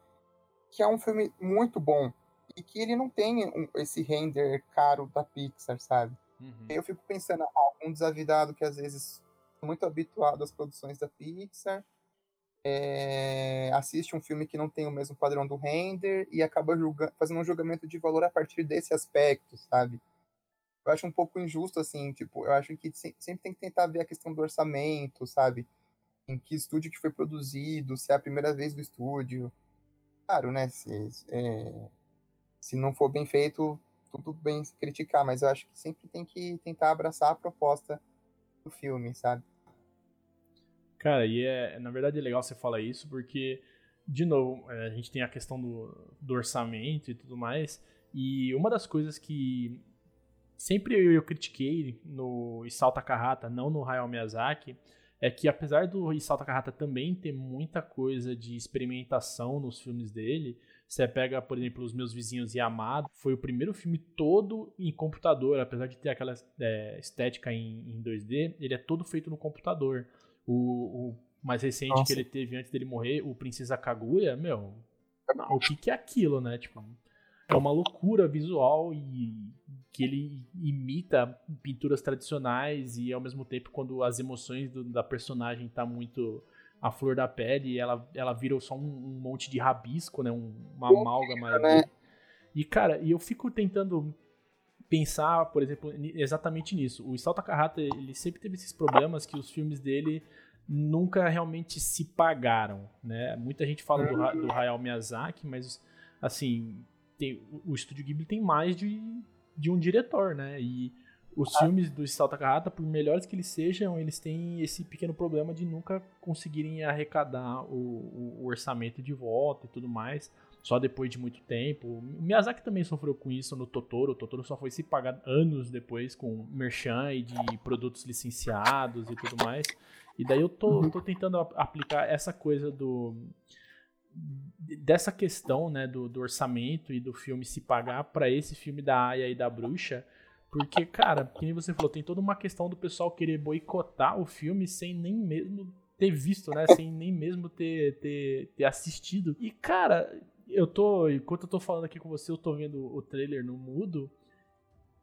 [SPEAKER 2] que é um filme muito bom e que ele não tem um, esse render caro da Pixar, sabe? Uhum. Eu fico pensando, ah, um desavidado que às vezes é muito habituado às produções da Pixar, é, assiste um filme que não tem o mesmo padrão do render e acaba julga, fazendo um julgamento de valor a partir desse aspecto, sabe? Eu acho um pouco injusto, assim, tipo, eu acho que sempre tem que tentar ver a questão do orçamento, sabe? Em que estúdio que foi produzido, se é a primeira vez do estúdio. Claro, né? Se, é, se não for bem feito, tudo bem se criticar, mas eu acho que sempre tem que tentar abraçar a proposta do filme, sabe?
[SPEAKER 1] Cara, e é, na verdade é legal você falar isso, porque, de novo, é, a gente tem a questão do, do orçamento e tudo mais, e uma das coisas que sempre eu, eu critiquei no Isao Takahata, não no Hayao Miyazaki, é que apesar do Isao Takahata também ter muita coisa de experimentação nos filmes dele, você pega, por exemplo, Os Meus Vizinhos e Amado, foi o primeiro filme todo em computador, apesar de ter aquela é, estética em, em, 2D, ele é todo feito no computador. O, o mais recente Nossa. que ele teve antes dele morrer, o Princesa Kaguya, meu, não, o que, que é aquilo, né? Tipo, é uma loucura visual e que ele imita pinturas tradicionais e ao mesmo tempo quando as emoções do, da personagem tá muito a flor da pele, ela, ela vira só um, um monte de rabisco, né? Um, uma amálgama. Né? E, cara, e eu fico tentando pensar, por exemplo, exatamente nisso. O Isao Takahata, ele sempre teve esses problemas que os filmes dele nunca realmente se pagaram, né? Muita gente fala do, do Hayao Miyazaki, mas, assim, tem, o Estúdio Ghibli tem mais de, de um diretor, né? E os ah. filmes do Isao Takahata, por melhores que eles sejam, eles têm esse pequeno problema de nunca conseguirem arrecadar o, o, orçamento de volta e tudo mais, só depois de muito tempo. O Miyazaki também sofreu com isso no Totoro. O Totoro só foi se pagar anos depois com merchan e de produtos licenciados e tudo mais. E daí eu tô, uhum. tô tentando aplicar essa coisa do dessa questão, né, do, do orçamento e do filme se pagar para esse filme da Aya e da Bruxa, porque, cara, que nem você falou, tem toda uma questão do pessoal querer boicotar o filme sem nem mesmo ter visto, né? Sem nem mesmo ter, ter, ter assistido. E, cara, eu tô. Enquanto eu tô falando aqui com você, eu tô vendo o trailer no mudo.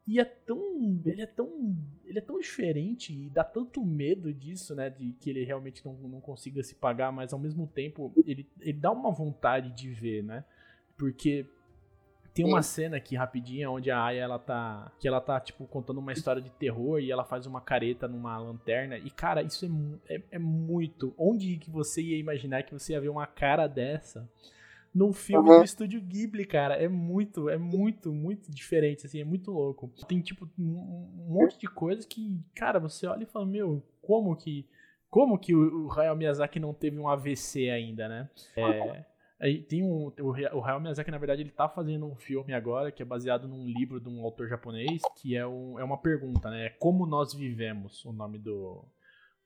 [SPEAKER 1] E é tão. Ele é tão. Ele é tão diferente e dá tanto medo disso, né? De que ele realmente não, não consiga se pagar, mas ao mesmo tempo ele, ele dá uma vontade de ver, né? Porque tem uma cena aqui rapidinha onde a Aya ela tá, que ela tá tipo contando uma história de terror e ela faz uma careta numa lanterna e cara, isso é, é, é muito. Onde que você ia imaginar que você ia ver uma cara dessa? Num filme uhum. do estúdio Ghibli, cara. É muito, é muito, muito diferente, assim, é muito louco. Tem, tipo, um monte de coisas que, cara, você olha e fala, meu, como que. Como que o Hayao Miyazaki não teve um AVC ainda, né? É, Aí tem um. O, o Hayao Miyazaki, na verdade, ele tá fazendo um filme agora que é baseado num livro de um autor japonês, que é, um, é uma pergunta, né? É Como Nós Vivemos, o nome do,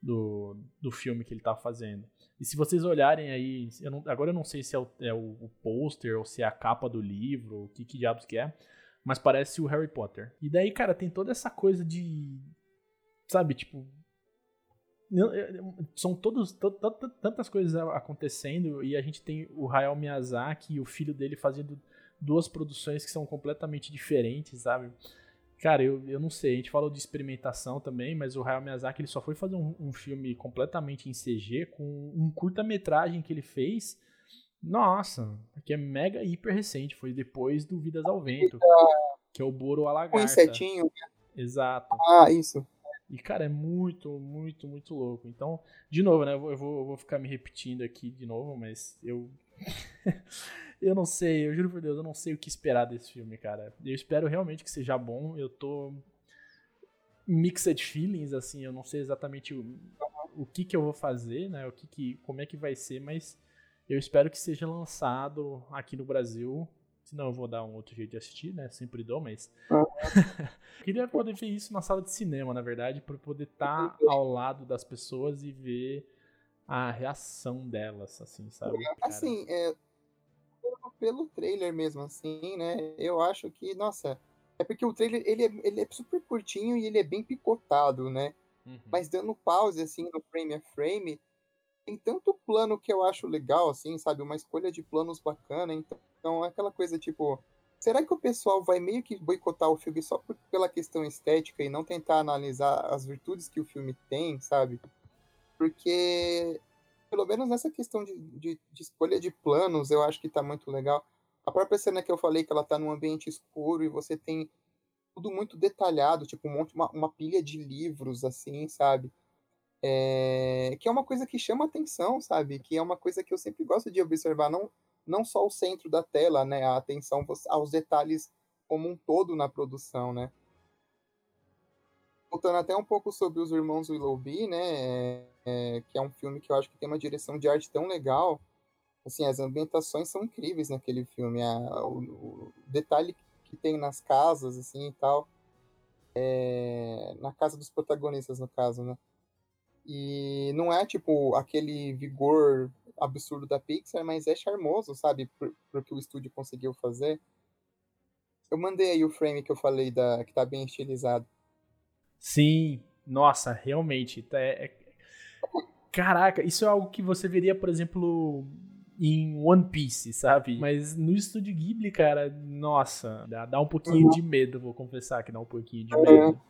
[SPEAKER 1] do, do filme que ele tá fazendo. E se vocês olharem aí, eu não, agora eu não sei se é o, é o, pôster ou se é a capa do livro, o que, que diabos que é, mas parece o Harry Potter. E daí, cara, tem toda essa coisa de. Sabe, tipo, são todos tantas coisas acontecendo e a gente tem o Hayao Miyazaki e o filho dele fazendo duas produções que são completamente diferentes, sabe? Cara, eu, eu não sei, a gente falou de experimentação também, mas o Hayao Miyazaki ele só foi fazer um, um filme completamente em CG com um curta-metragem que ele fez. Nossa, que é mega hiper recente, foi depois do Vidas ao Vento, que é o Boro Alagarta.
[SPEAKER 2] O insetinho.
[SPEAKER 1] Exato.
[SPEAKER 2] Ah, isso.
[SPEAKER 1] E, cara, é muito, muito, muito louco. Então, de novo, né? Eu vou, eu vou ficar me repetindo aqui de novo, mas eu. eu não sei, eu juro por Deus, eu não sei o que esperar desse filme, cara. Eu espero realmente que seja bom. Eu tô. Mixed feelings, assim, eu não sei exatamente o, o que que eu vou fazer, né? O que que, como é que vai ser, mas eu espero que seja lançado aqui no Brasil Senão eu vou dar um outro jeito de assistir, né? Sempre dou, mas. Uhum. Queria poder ver isso na sala de cinema, na verdade, para poder estar tá ao lado das pessoas e ver a reação delas, assim, sabe?
[SPEAKER 2] Cara? Assim, é, pelo trailer mesmo, assim, né? Eu acho que, nossa, é porque o trailer ele é, ele é super curtinho e ele é bem picotado, né? Uhum. Mas dando pause, assim, no frame a frame, tem tanto plano que eu acho legal, assim, sabe? Uma escolha de planos bacana. Então, então é aquela coisa tipo. Será que o pessoal vai meio que boicotar o filme só por, pela questão estética e não tentar analisar as virtudes que o filme tem, sabe? Porque, pelo menos nessa questão de, de, de escolha de planos, eu acho que tá muito legal. A própria cena que eu falei que ela tá num ambiente escuro e você tem tudo muito detalhado, tipo um monte, uma, uma pilha de livros, assim, sabe? É, que é uma coisa que chama atenção, sabe? Que é uma coisa que eu sempre gosto de observar, não, não só o centro da tela, né? A atenção aos detalhes como um todo na produção, né? Voltando até um pouco sobre os irmãos Willoughby, né? É, é, que é um filme que eu acho que tem uma direção de arte tão legal. Assim, as ambientações são incríveis naquele filme. A, o, o, detalhe que tem nas casas, assim, e tal. É, na casa dos protagonistas, no caso, né? E não é tipo aquele vigor absurdo da Pixar, mas é charmoso, sabe? Por que o estúdio conseguiu fazer. Eu mandei aí o frame que eu falei da que tá bem estilizado.
[SPEAKER 1] Sim, nossa, realmente. Tá, é, é... Caraca, isso é algo que você veria, por exemplo, em One Piece, sabe? Mas no estúdio Ghibli, cara, nossa, dá, dá um pouquinho uhum. de medo, vou confessar que dá um pouquinho de é. medo.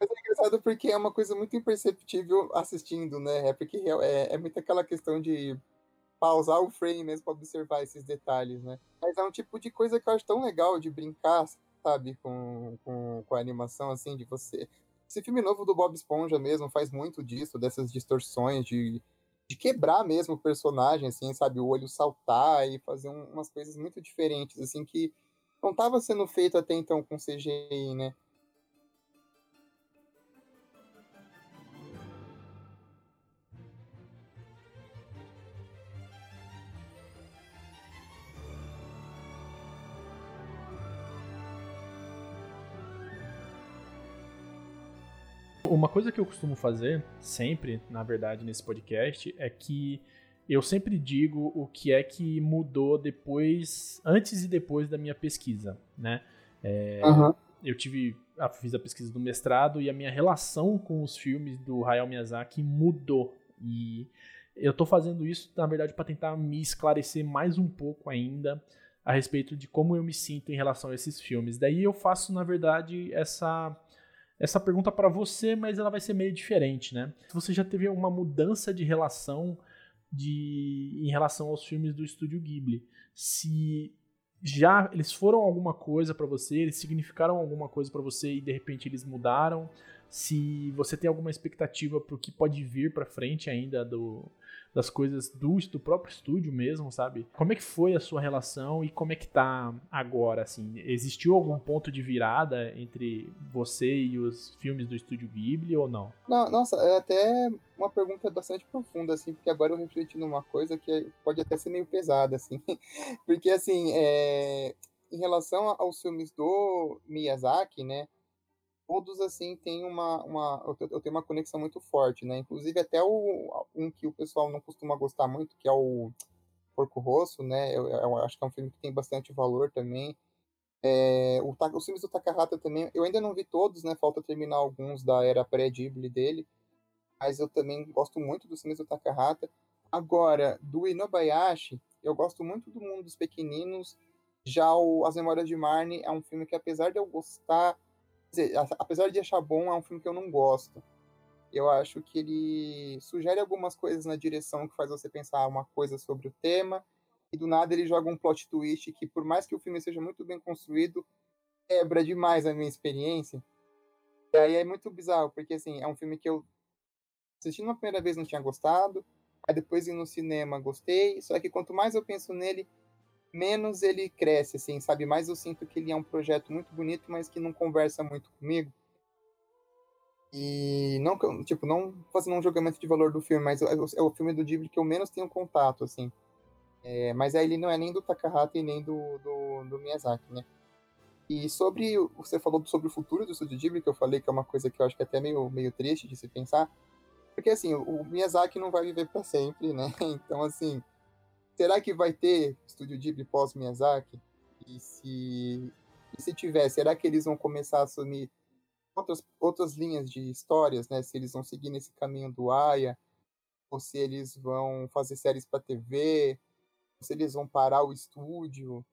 [SPEAKER 2] Mas é engraçado porque é uma coisa muito imperceptível assistindo, né? É porque é, é muito aquela questão de pausar o frame mesmo para observar esses detalhes, né? Mas é um tipo de coisa que eu acho tão legal de brincar, sabe, com, com, com a animação, assim, de você. Esse filme novo do Bob Esponja mesmo faz muito disso, dessas distorções, de de quebrar mesmo o personagem, assim, sabe? O olho saltar e fazer um, umas coisas muito diferentes, assim, que não estava sendo feito até então com CGI, né?
[SPEAKER 1] Uma coisa que eu costumo fazer, sempre, na verdade, nesse podcast, é que eu sempre digo o que é que mudou depois, antes e depois da minha pesquisa, né? É, uhum. Eu tive, fiz a pesquisa do mestrado e a minha relação com os filmes do Hayao Miyazaki mudou. E eu tô fazendo isso, na verdade, para tentar me esclarecer mais um pouco ainda a respeito de como eu me sinto em relação a esses filmes. Daí eu faço, na verdade, essa essa pergunta para você, mas ela vai ser meio diferente, né? Você já teve alguma mudança de relação de em relação aos filmes do estúdio Ghibli, se já eles foram alguma coisa para você, eles significaram alguma coisa para você e de repente eles mudaram, se você tem alguma expectativa para o que pode vir para frente ainda do das coisas do, do próprio estúdio mesmo, sabe? Como é que foi a sua relação e como é que tá agora, assim? Existiu algum ponto de virada entre você e os filmes do estúdio Ghibli ou não?
[SPEAKER 2] Não, nossa, é até uma pergunta bastante profunda, assim, porque agora eu refleti numa coisa que pode até ser meio pesada, assim. porque, assim, é... em relação aos filmes do Miyazaki, né? Todos assim têm uma, uma eu tenho uma conexão muito forte, né? Inclusive até o um que o pessoal não costuma gostar muito, que é o Porco Rosso, né? Eu, eu acho que é um filme que tem bastante valor também. É, o, os filmes do Takahata também, eu ainda não vi todos, né? Falta terminar alguns da era pré-Ghibli dele, mas eu também gosto muito dos filmes do Takahata. Agora, do Inobayashi, eu gosto muito do Mundo dos Pequeninos. Já o As Memórias de Marnie é um filme que, apesar de eu gostar dizer, apesar de achar bom, é um filme que eu não gosto. Eu acho que ele sugere algumas coisas na direção que faz você pensar uma coisa sobre o tema, e do nada ele joga um plot twist que, por mais que o filme seja muito bem construído, quebra demais a minha experiência. E aí é muito bizarro, porque assim, é um filme que eu assistindo uma primeira vez não tinha gostado, aí depois indo no cinema gostei, só que quanto mais eu penso nele, menos ele cresce, assim, sabe? Mais eu sinto que ele é um projeto muito bonito, mas que não conversa muito comigo. E não, tipo, não fazendo um julgamento de valor do filme, mas é, é o filme do Ghibli que eu menos tenho contato, assim. É, mas aí ele não é nem do Takahata e nem do, do, do, Miyazaki, né? E sobre, você falou sobre o futuro do Estúdio Ghibli, que eu falei que é uma coisa que eu acho que é até meio, meio triste de se pensar, porque assim, o Miyazaki não vai viver para sempre, né? Então, assim, será que vai ter Estúdio Ghibli pós Miyazaki? E se, e se tiver, será que eles vão começar a assumir outras, outras linhas de histórias, né? Se eles vão seguir nesse caminho do Aya, ou se eles vão fazer séries para TV, se eles vão parar o estúdio.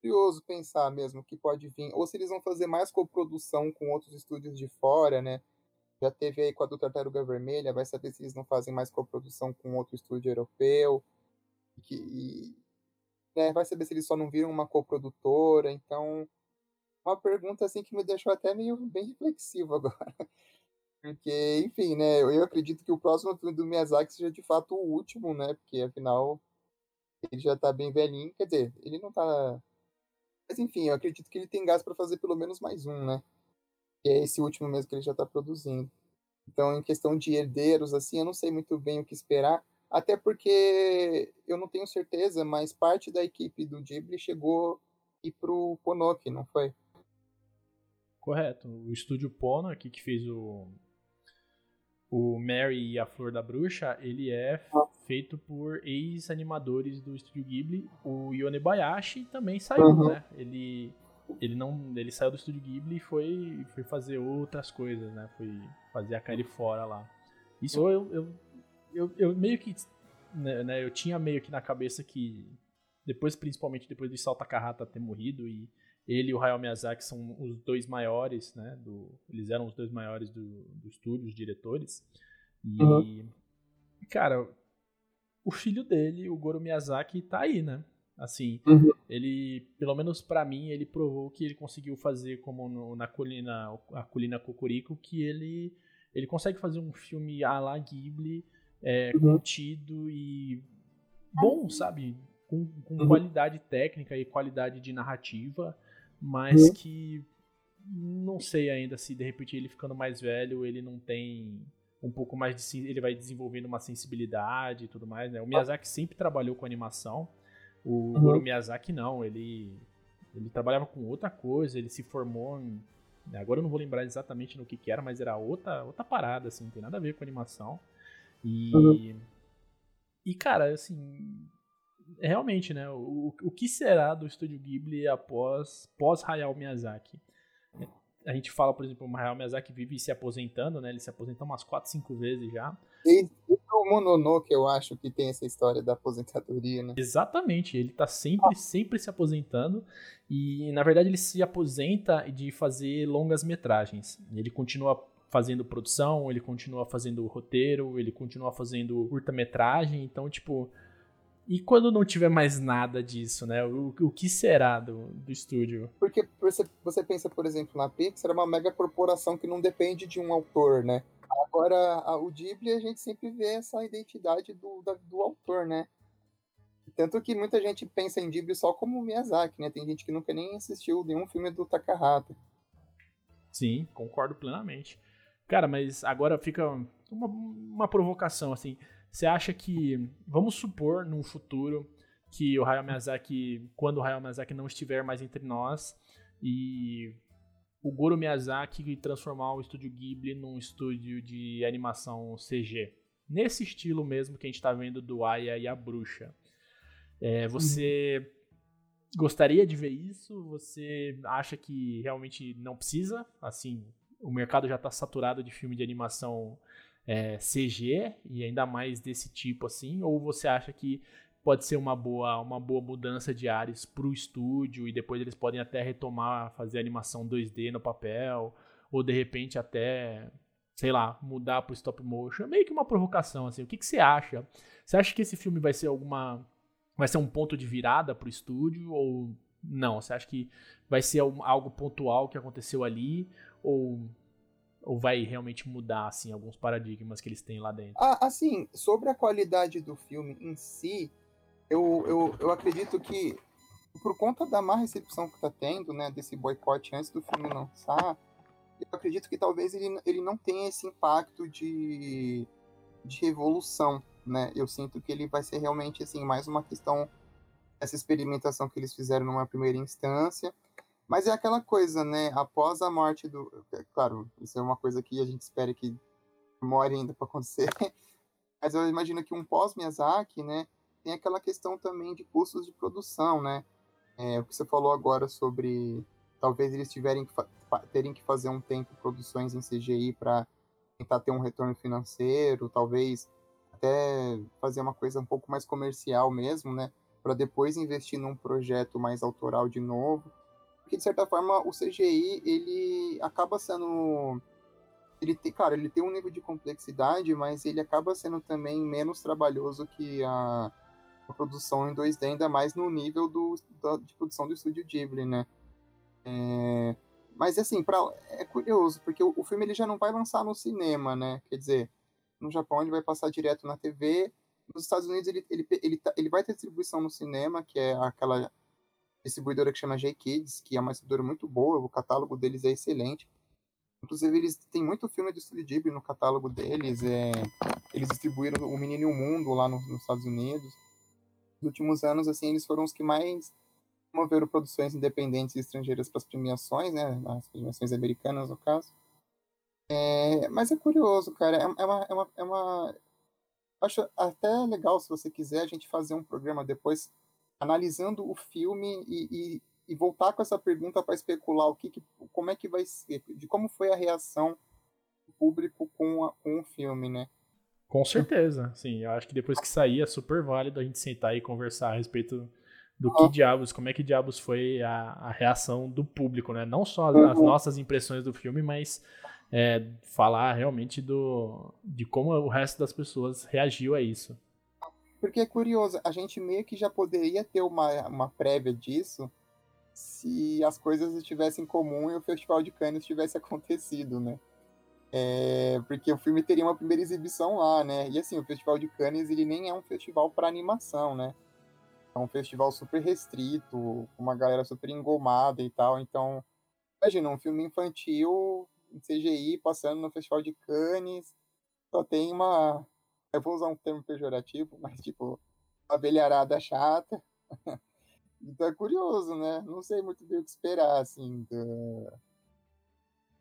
[SPEAKER 2] Curioso pensar mesmo que pode vir, ou se eles vão fazer mais coprodução com outros estúdios de fora, né? Já teve aí com a do Tartaruga Vermelha, vai saber se eles não fazem mais coprodução com outro estúdio europeu que, e, né, vai saber se eles só não viram uma coprodutora. Então, uma pergunta assim que me deixou até meio bem reflexivo agora. Porque, enfim, né, eu, eu acredito que o próximo filme do Miyazaki seja de fato o último, né? Porque afinal ele já tá bem velhinho, quer dizer, ele não tá mas enfim, eu acredito que ele tem gás para fazer pelo menos mais um, né? Que é esse último mesmo que ele já tá produzindo. Então, em questão de herdeiros, assim, eu não sei muito bem o que esperar. Até porque eu não tenho certeza, mas parte da equipe do Ghibli chegou e pro Ponoki, não foi?
[SPEAKER 1] Correto. O estúdio Pono, aqui que fez o o Mary e a Flor da Bruxa, ele é feito por ex-animadores do Estúdio Ghibli. O Yonebayashi também saiu, uhum. né? Ele, ele não, ele saiu do Estúdio Ghibli e foi, foi fazer outras coisas, né? Foi fazer a cara fora lá. Isso eu, eu, eu, eu meio que, né, né, eu tinha meio que na cabeça que depois, principalmente depois de Salta Carrata ter morrido e ele e o Hayao Miyazaki são os dois maiores, né? Do, eles eram os dois maiores do, do estúdio, os diretores. E, uhum. cara, o filho dele, o Goro Miyazaki, tá aí, né? Assim, uhum. ele, pelo menos para mim, ele provou que ele conseguiu fazer como no, na colina, a colina Cocorico, que ele, ele consegue fazer um filme à la Ghibli, é, uhum. contido e bom, sabe? Com, com uhum. qualidade técnica e qualidade de narrativa, mas uhum. que não sei ainda se de repente ele ficando mais velho, ele não tem um pouco mais de ele vai desenvolvendo uma sensibilidade e tudo mais, né? O Miyazaki sempre trabalhou com animação. O uhum. Goro Miyazaki não, ele ele trabalhava com outra coisa, ele se formou em, agora eu não vou lembrar exatamente no que, que era, mas era outra outra parada assim, não tem nada a ver com animação. E uhum. e cara, assim, realmente, né? O, o que será do estúdio Ghibli após pós Hayao Miyazaki? a gente fala, por exemplo, o Hayao Miyazaki vive se aposentando, né? Ele se aposentou umas 4, 5 vezes já.
[SPEAKER 2] E o Mononoke, eu acho que tem essa história da aposentadoria, né?
[SPEAKER 1] Exatamente, ele tá sempre, sempre se aposentando e, na verdade, ele se aposenta de fazer longas metragens. Ele continua fazendo produção, ele continua fazendo roteiro, ele continua fazendo curta-metragem, então, tipo, e quando não tiver mais nada disso, né? O, o que será do, do estúdio?
[SPEAKER 2] Porque você, você pensa, por exemplo, na Pixar, é uma mega corporação que não depende de um autor, né? Agora, a, o Ghibli, a gente sempre vê essa identidade do, da, do autor, né? Tanto que muita gente pensa em Ghibli só como Miyazaki, né? Tem gente que nunca nem assistiu nenhum filme do Takahata.
[SPEAKER 1] Sim, concordo plenamente. Cara, mas agora fica uma, uma provocação, assim. Você acha que, vamos supor, num futuro, que o Hayao Miyazaki, quando o Hayao Miyazaki não estiver mais entre nós, e o Goro Miyazaki transformar o estúdio Ghibli num estúdio de animação CG. Nesse estilo mesmo que a gente está vendo do Aya e a Bruxa. É, você gostaria de ver isso? Você acha que realmente não precisa? Assim, o mercado já está saturado de filme de animação é, CG e ainda mais desse tipo assim? Ou você acha que pode ser uma boa, uma boa mudança de áreas para o estúdio e depois eles podem até retomar, fazer animação 2D no papel, ou de repente até, sei lá, mudar para o stop motion? Meio que uma provocação assim. O que, que você acha? Você acha que esse filme vai ser alguma vai ser um ponto de virada para o estúdio ou não? Você acha que vai ser algo pontual que aconteceu ali ou ou vai realmente mudar, assim, alguns paradigmas que eles têm lá dentro?
[SPEAKER 2] Ah, assim, sobre a qualidade do filme em si, eu, eu, eu acredito que, por conta da má recepção que tá tendo, né, desse boicote antes do filme lançar, eu acredito que talvez ele, ele não tenha esse impacto de, de revolução, né? Eu sinto que ele vai ser realmente, assim, mais uma questão, essa experimentação que eles fizeram numa primeira instância, mas é aquela coisa, né? Após a morte do. É, claro, isso é uma coisa que a gente espera que demore ainda para acontecer. Mas eu imagino que um pós-Miyazaki, né? Tem aquela questão também de custos de produção, né? É, o que você falou agora sobre talvez eles tiverem que terem que fazer um tempo produções em CGI para tentar ter um retorno financeiro, talvez até fazer uma coisa um pouco mais comercial mesmo, né? Para depois investir num projeto mais autoral de novo porque de certa forma o CGI ele acaba sendo ele tem, claro, ele tem um nível de complexidade, mas ele acaba sendo também menos trabalhoso que a, a produção em 2D, ainda mais no nível do, da, de produção do estúdio Ghibli, né? É, mas assim, pra, é curioso, porque o, o, filme ele já não vai lançar no cinema, né? Quer dizer, no Japão ele vai passar direto na TV, nos Estados Unidos ele, ele, ele, tá, ele vai ter distribuição no cinema, que é aquela distribuidora que chama J-Kids, que é uma distribuidora muito boa, o catálogo deles é excelente. Inclusive, eles têm muito filme do Studio Ghibli no catálogo deles. É, eles distribuíram O Menino e o Mundo lá no, nos Estados Unidos. Nos últimos anos, assim, eles foram os que mais promoveram produções independentes e estrangeiras para as premiações, né? As premiações americanas, no caso. É, mas é curioso, cara. É, é, uma, é, uma, é uma. Acho até legal, se você quiser, a gente fazer um programa depois analisando o filme e, e, e voltar com essa pergunta para especular o que, que, como é que vai ser, de como foi a reação do público com, a, com o filme, né?
[SPEAKER 1] Com certeza, sim. Eu acho que depois que sair é super válido a gente sentar e conversar a respeito do que diabos, como é que diabos foi a, a reação do público, né? Não só as, as uhum. nossas impressões do filme, mas é, falar realmente do, de como o resto das pessoas reagiu a isso.
[SPEAKER 2] Porque é curioso, a gente meio que já poderia ter uma, uma prévia disso se as coisas estivessem em comum e o Festival de Cannes tivesse acontecido, né? É, porque o filme teria uma primeira exibição lá, né? E assim, o Festival de Cannes, ele nem é um festival para animação, né? É um festival super restrito, com uma galera super engomada e tal. Então, imagina, um filme infantil em CGI passando no Festival de Cannes, só tem uma. Eu vou usar um termo pejorativo, mas tipo, abelharada chata. então é curioso, né? Não sei muito bem o que esperar, assim, da,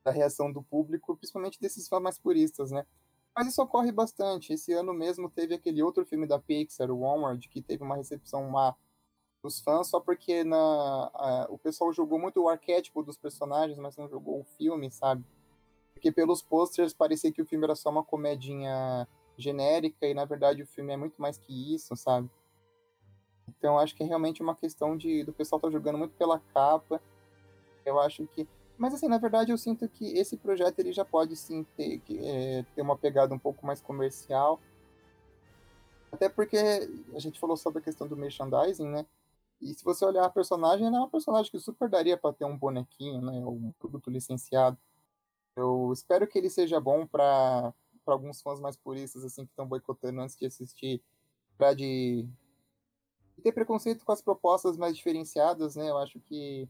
[SPEAKER 2] da reação do público, principalmente desses fãs mais puristas, né? Mas isso ocorre bastante. Esse ano mesmo teve aquele outro filme da Pixar, o Onward, que teve uma recepção má dos fãs, só porque na, a, o pessoal jogou muito o arquétipo dos personagens, mas não jogou o filme, sabe? Porque pelos posters parecia que o filme era só uma comedinha genérica e na verdade o filme é muito mais que isso, sabe? Então acho que é realmente uma questão de do pessoal tá jogando muito pela capa. Eu acho que mas assim, na verdade eu sinto que esse projeto ele já pode sim ter, é, ter uma pegada um pouco mais comercial. Até porque a gente falou sobre a questão do merchandising, né? E se você olhar a personagem, ela é uma personagem que super daria para ter um bonequinho, né? Ou um produto licenciado. Eu espero que ele seja bom para alguns fãs mais puristas, assim, que estão boicotando antes de assistir, para de, de ter preconceito com as propostas mais diferenciadas, né? Eu acho que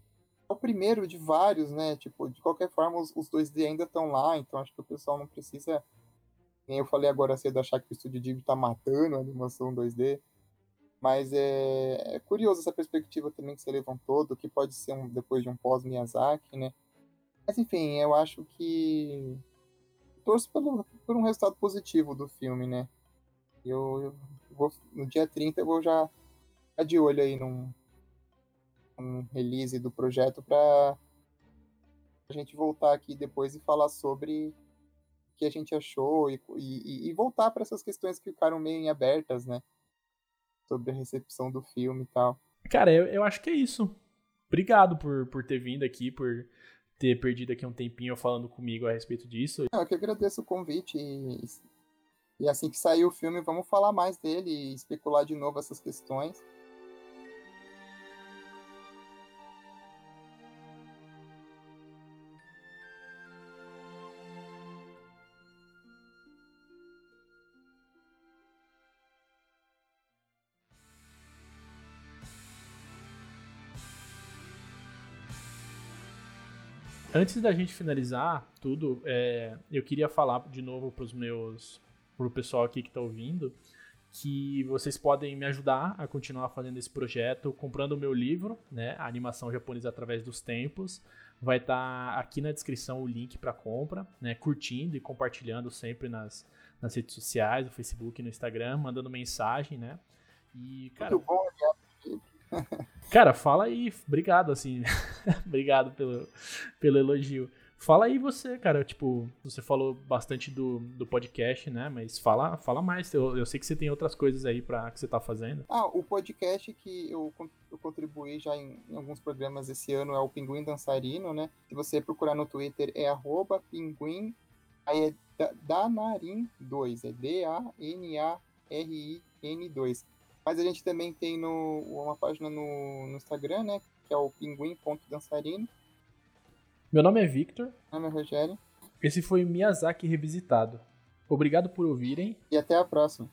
[SPEAKER 2] é o primeiro de vários, né? Tipo, de qualquer forma, os, os 2D ainda estão lá, então acho que o pessoal não precisa, nem eu falei agora cedo, achar que o Estúdio Ghibli tá matando a animação 2D. Mas é, é curioso essa perspectiva também que você levantou, do que pode ser um, depois de um pós-Miyazaki, né? Mas enfim, eu acho que. Torço pelo, por um resultado positivo do filme, né? Eu, eu vou, no dia 30 eu vou já ficar de olho aí num, num release do projeto para a gente voltar aqui depois e falar sobre o que a gente achou e, e, e voltar para essas questões que ficaram meio em abertas, né? Sobre a recepção do filme e tal.
[SPEAKER 1] Cara, eu, eu acho que é isso. Obrigado por, por ter vindo aqui, por ter perdido aqui um tempinho falando comigo a respeito disso.
[SPEAKER 2] Eu que agradeço o convite e, e assim que sair o filme, vamos falar mais dele e especular de novo essas questões.
[SPEAKER 1] Antes da gente finalizar tudo, é, eu queria falar de novo para os meus, pro pessoal aqui que está ouvindo, que vocês podem me ajudar a continuar fazendo esse projeto comprando o meu livro, né, a animação japonesa através dos tempos. Vai estar tá aqui na descrição o link para compra, né, curtindo e compartilhando sempre nas, nas redes sociais, no Facebook, no Instagram, mandando mensagem, né? E cara, Muito bom, Cara, fala aí, obrigado, assim. obrigado pelo, pelo elogio. Fala aí você, cara, tipo, você falou bastante do, do podcast, né? Mas fala, fala mais. Eu, eu sei que você tem outras coisas aí para que você tá fazendo.
[SPEAKER 2] Ah, o podcast que eu, eu contribuí já em, em, alguns programas esse ano é o Pinguim Dançarino, né? Se você procurar no Twitter é arroba pinguim, aí é Danarim2, é D-A-N-A-R-I-N 2. Mas a gente também tem no, uma página no, no Instagram, né? Que é o pinguim.dançarino.
[SPEAKER 1] Meu nome é Victor.
[SPEAKER 2] Meu nome é Rogério.
[SPEAKER 1] Esse foi Miyazaki Revisitado. Obrigado por ouvirem.
[SPEAKER 2] E até a próxima.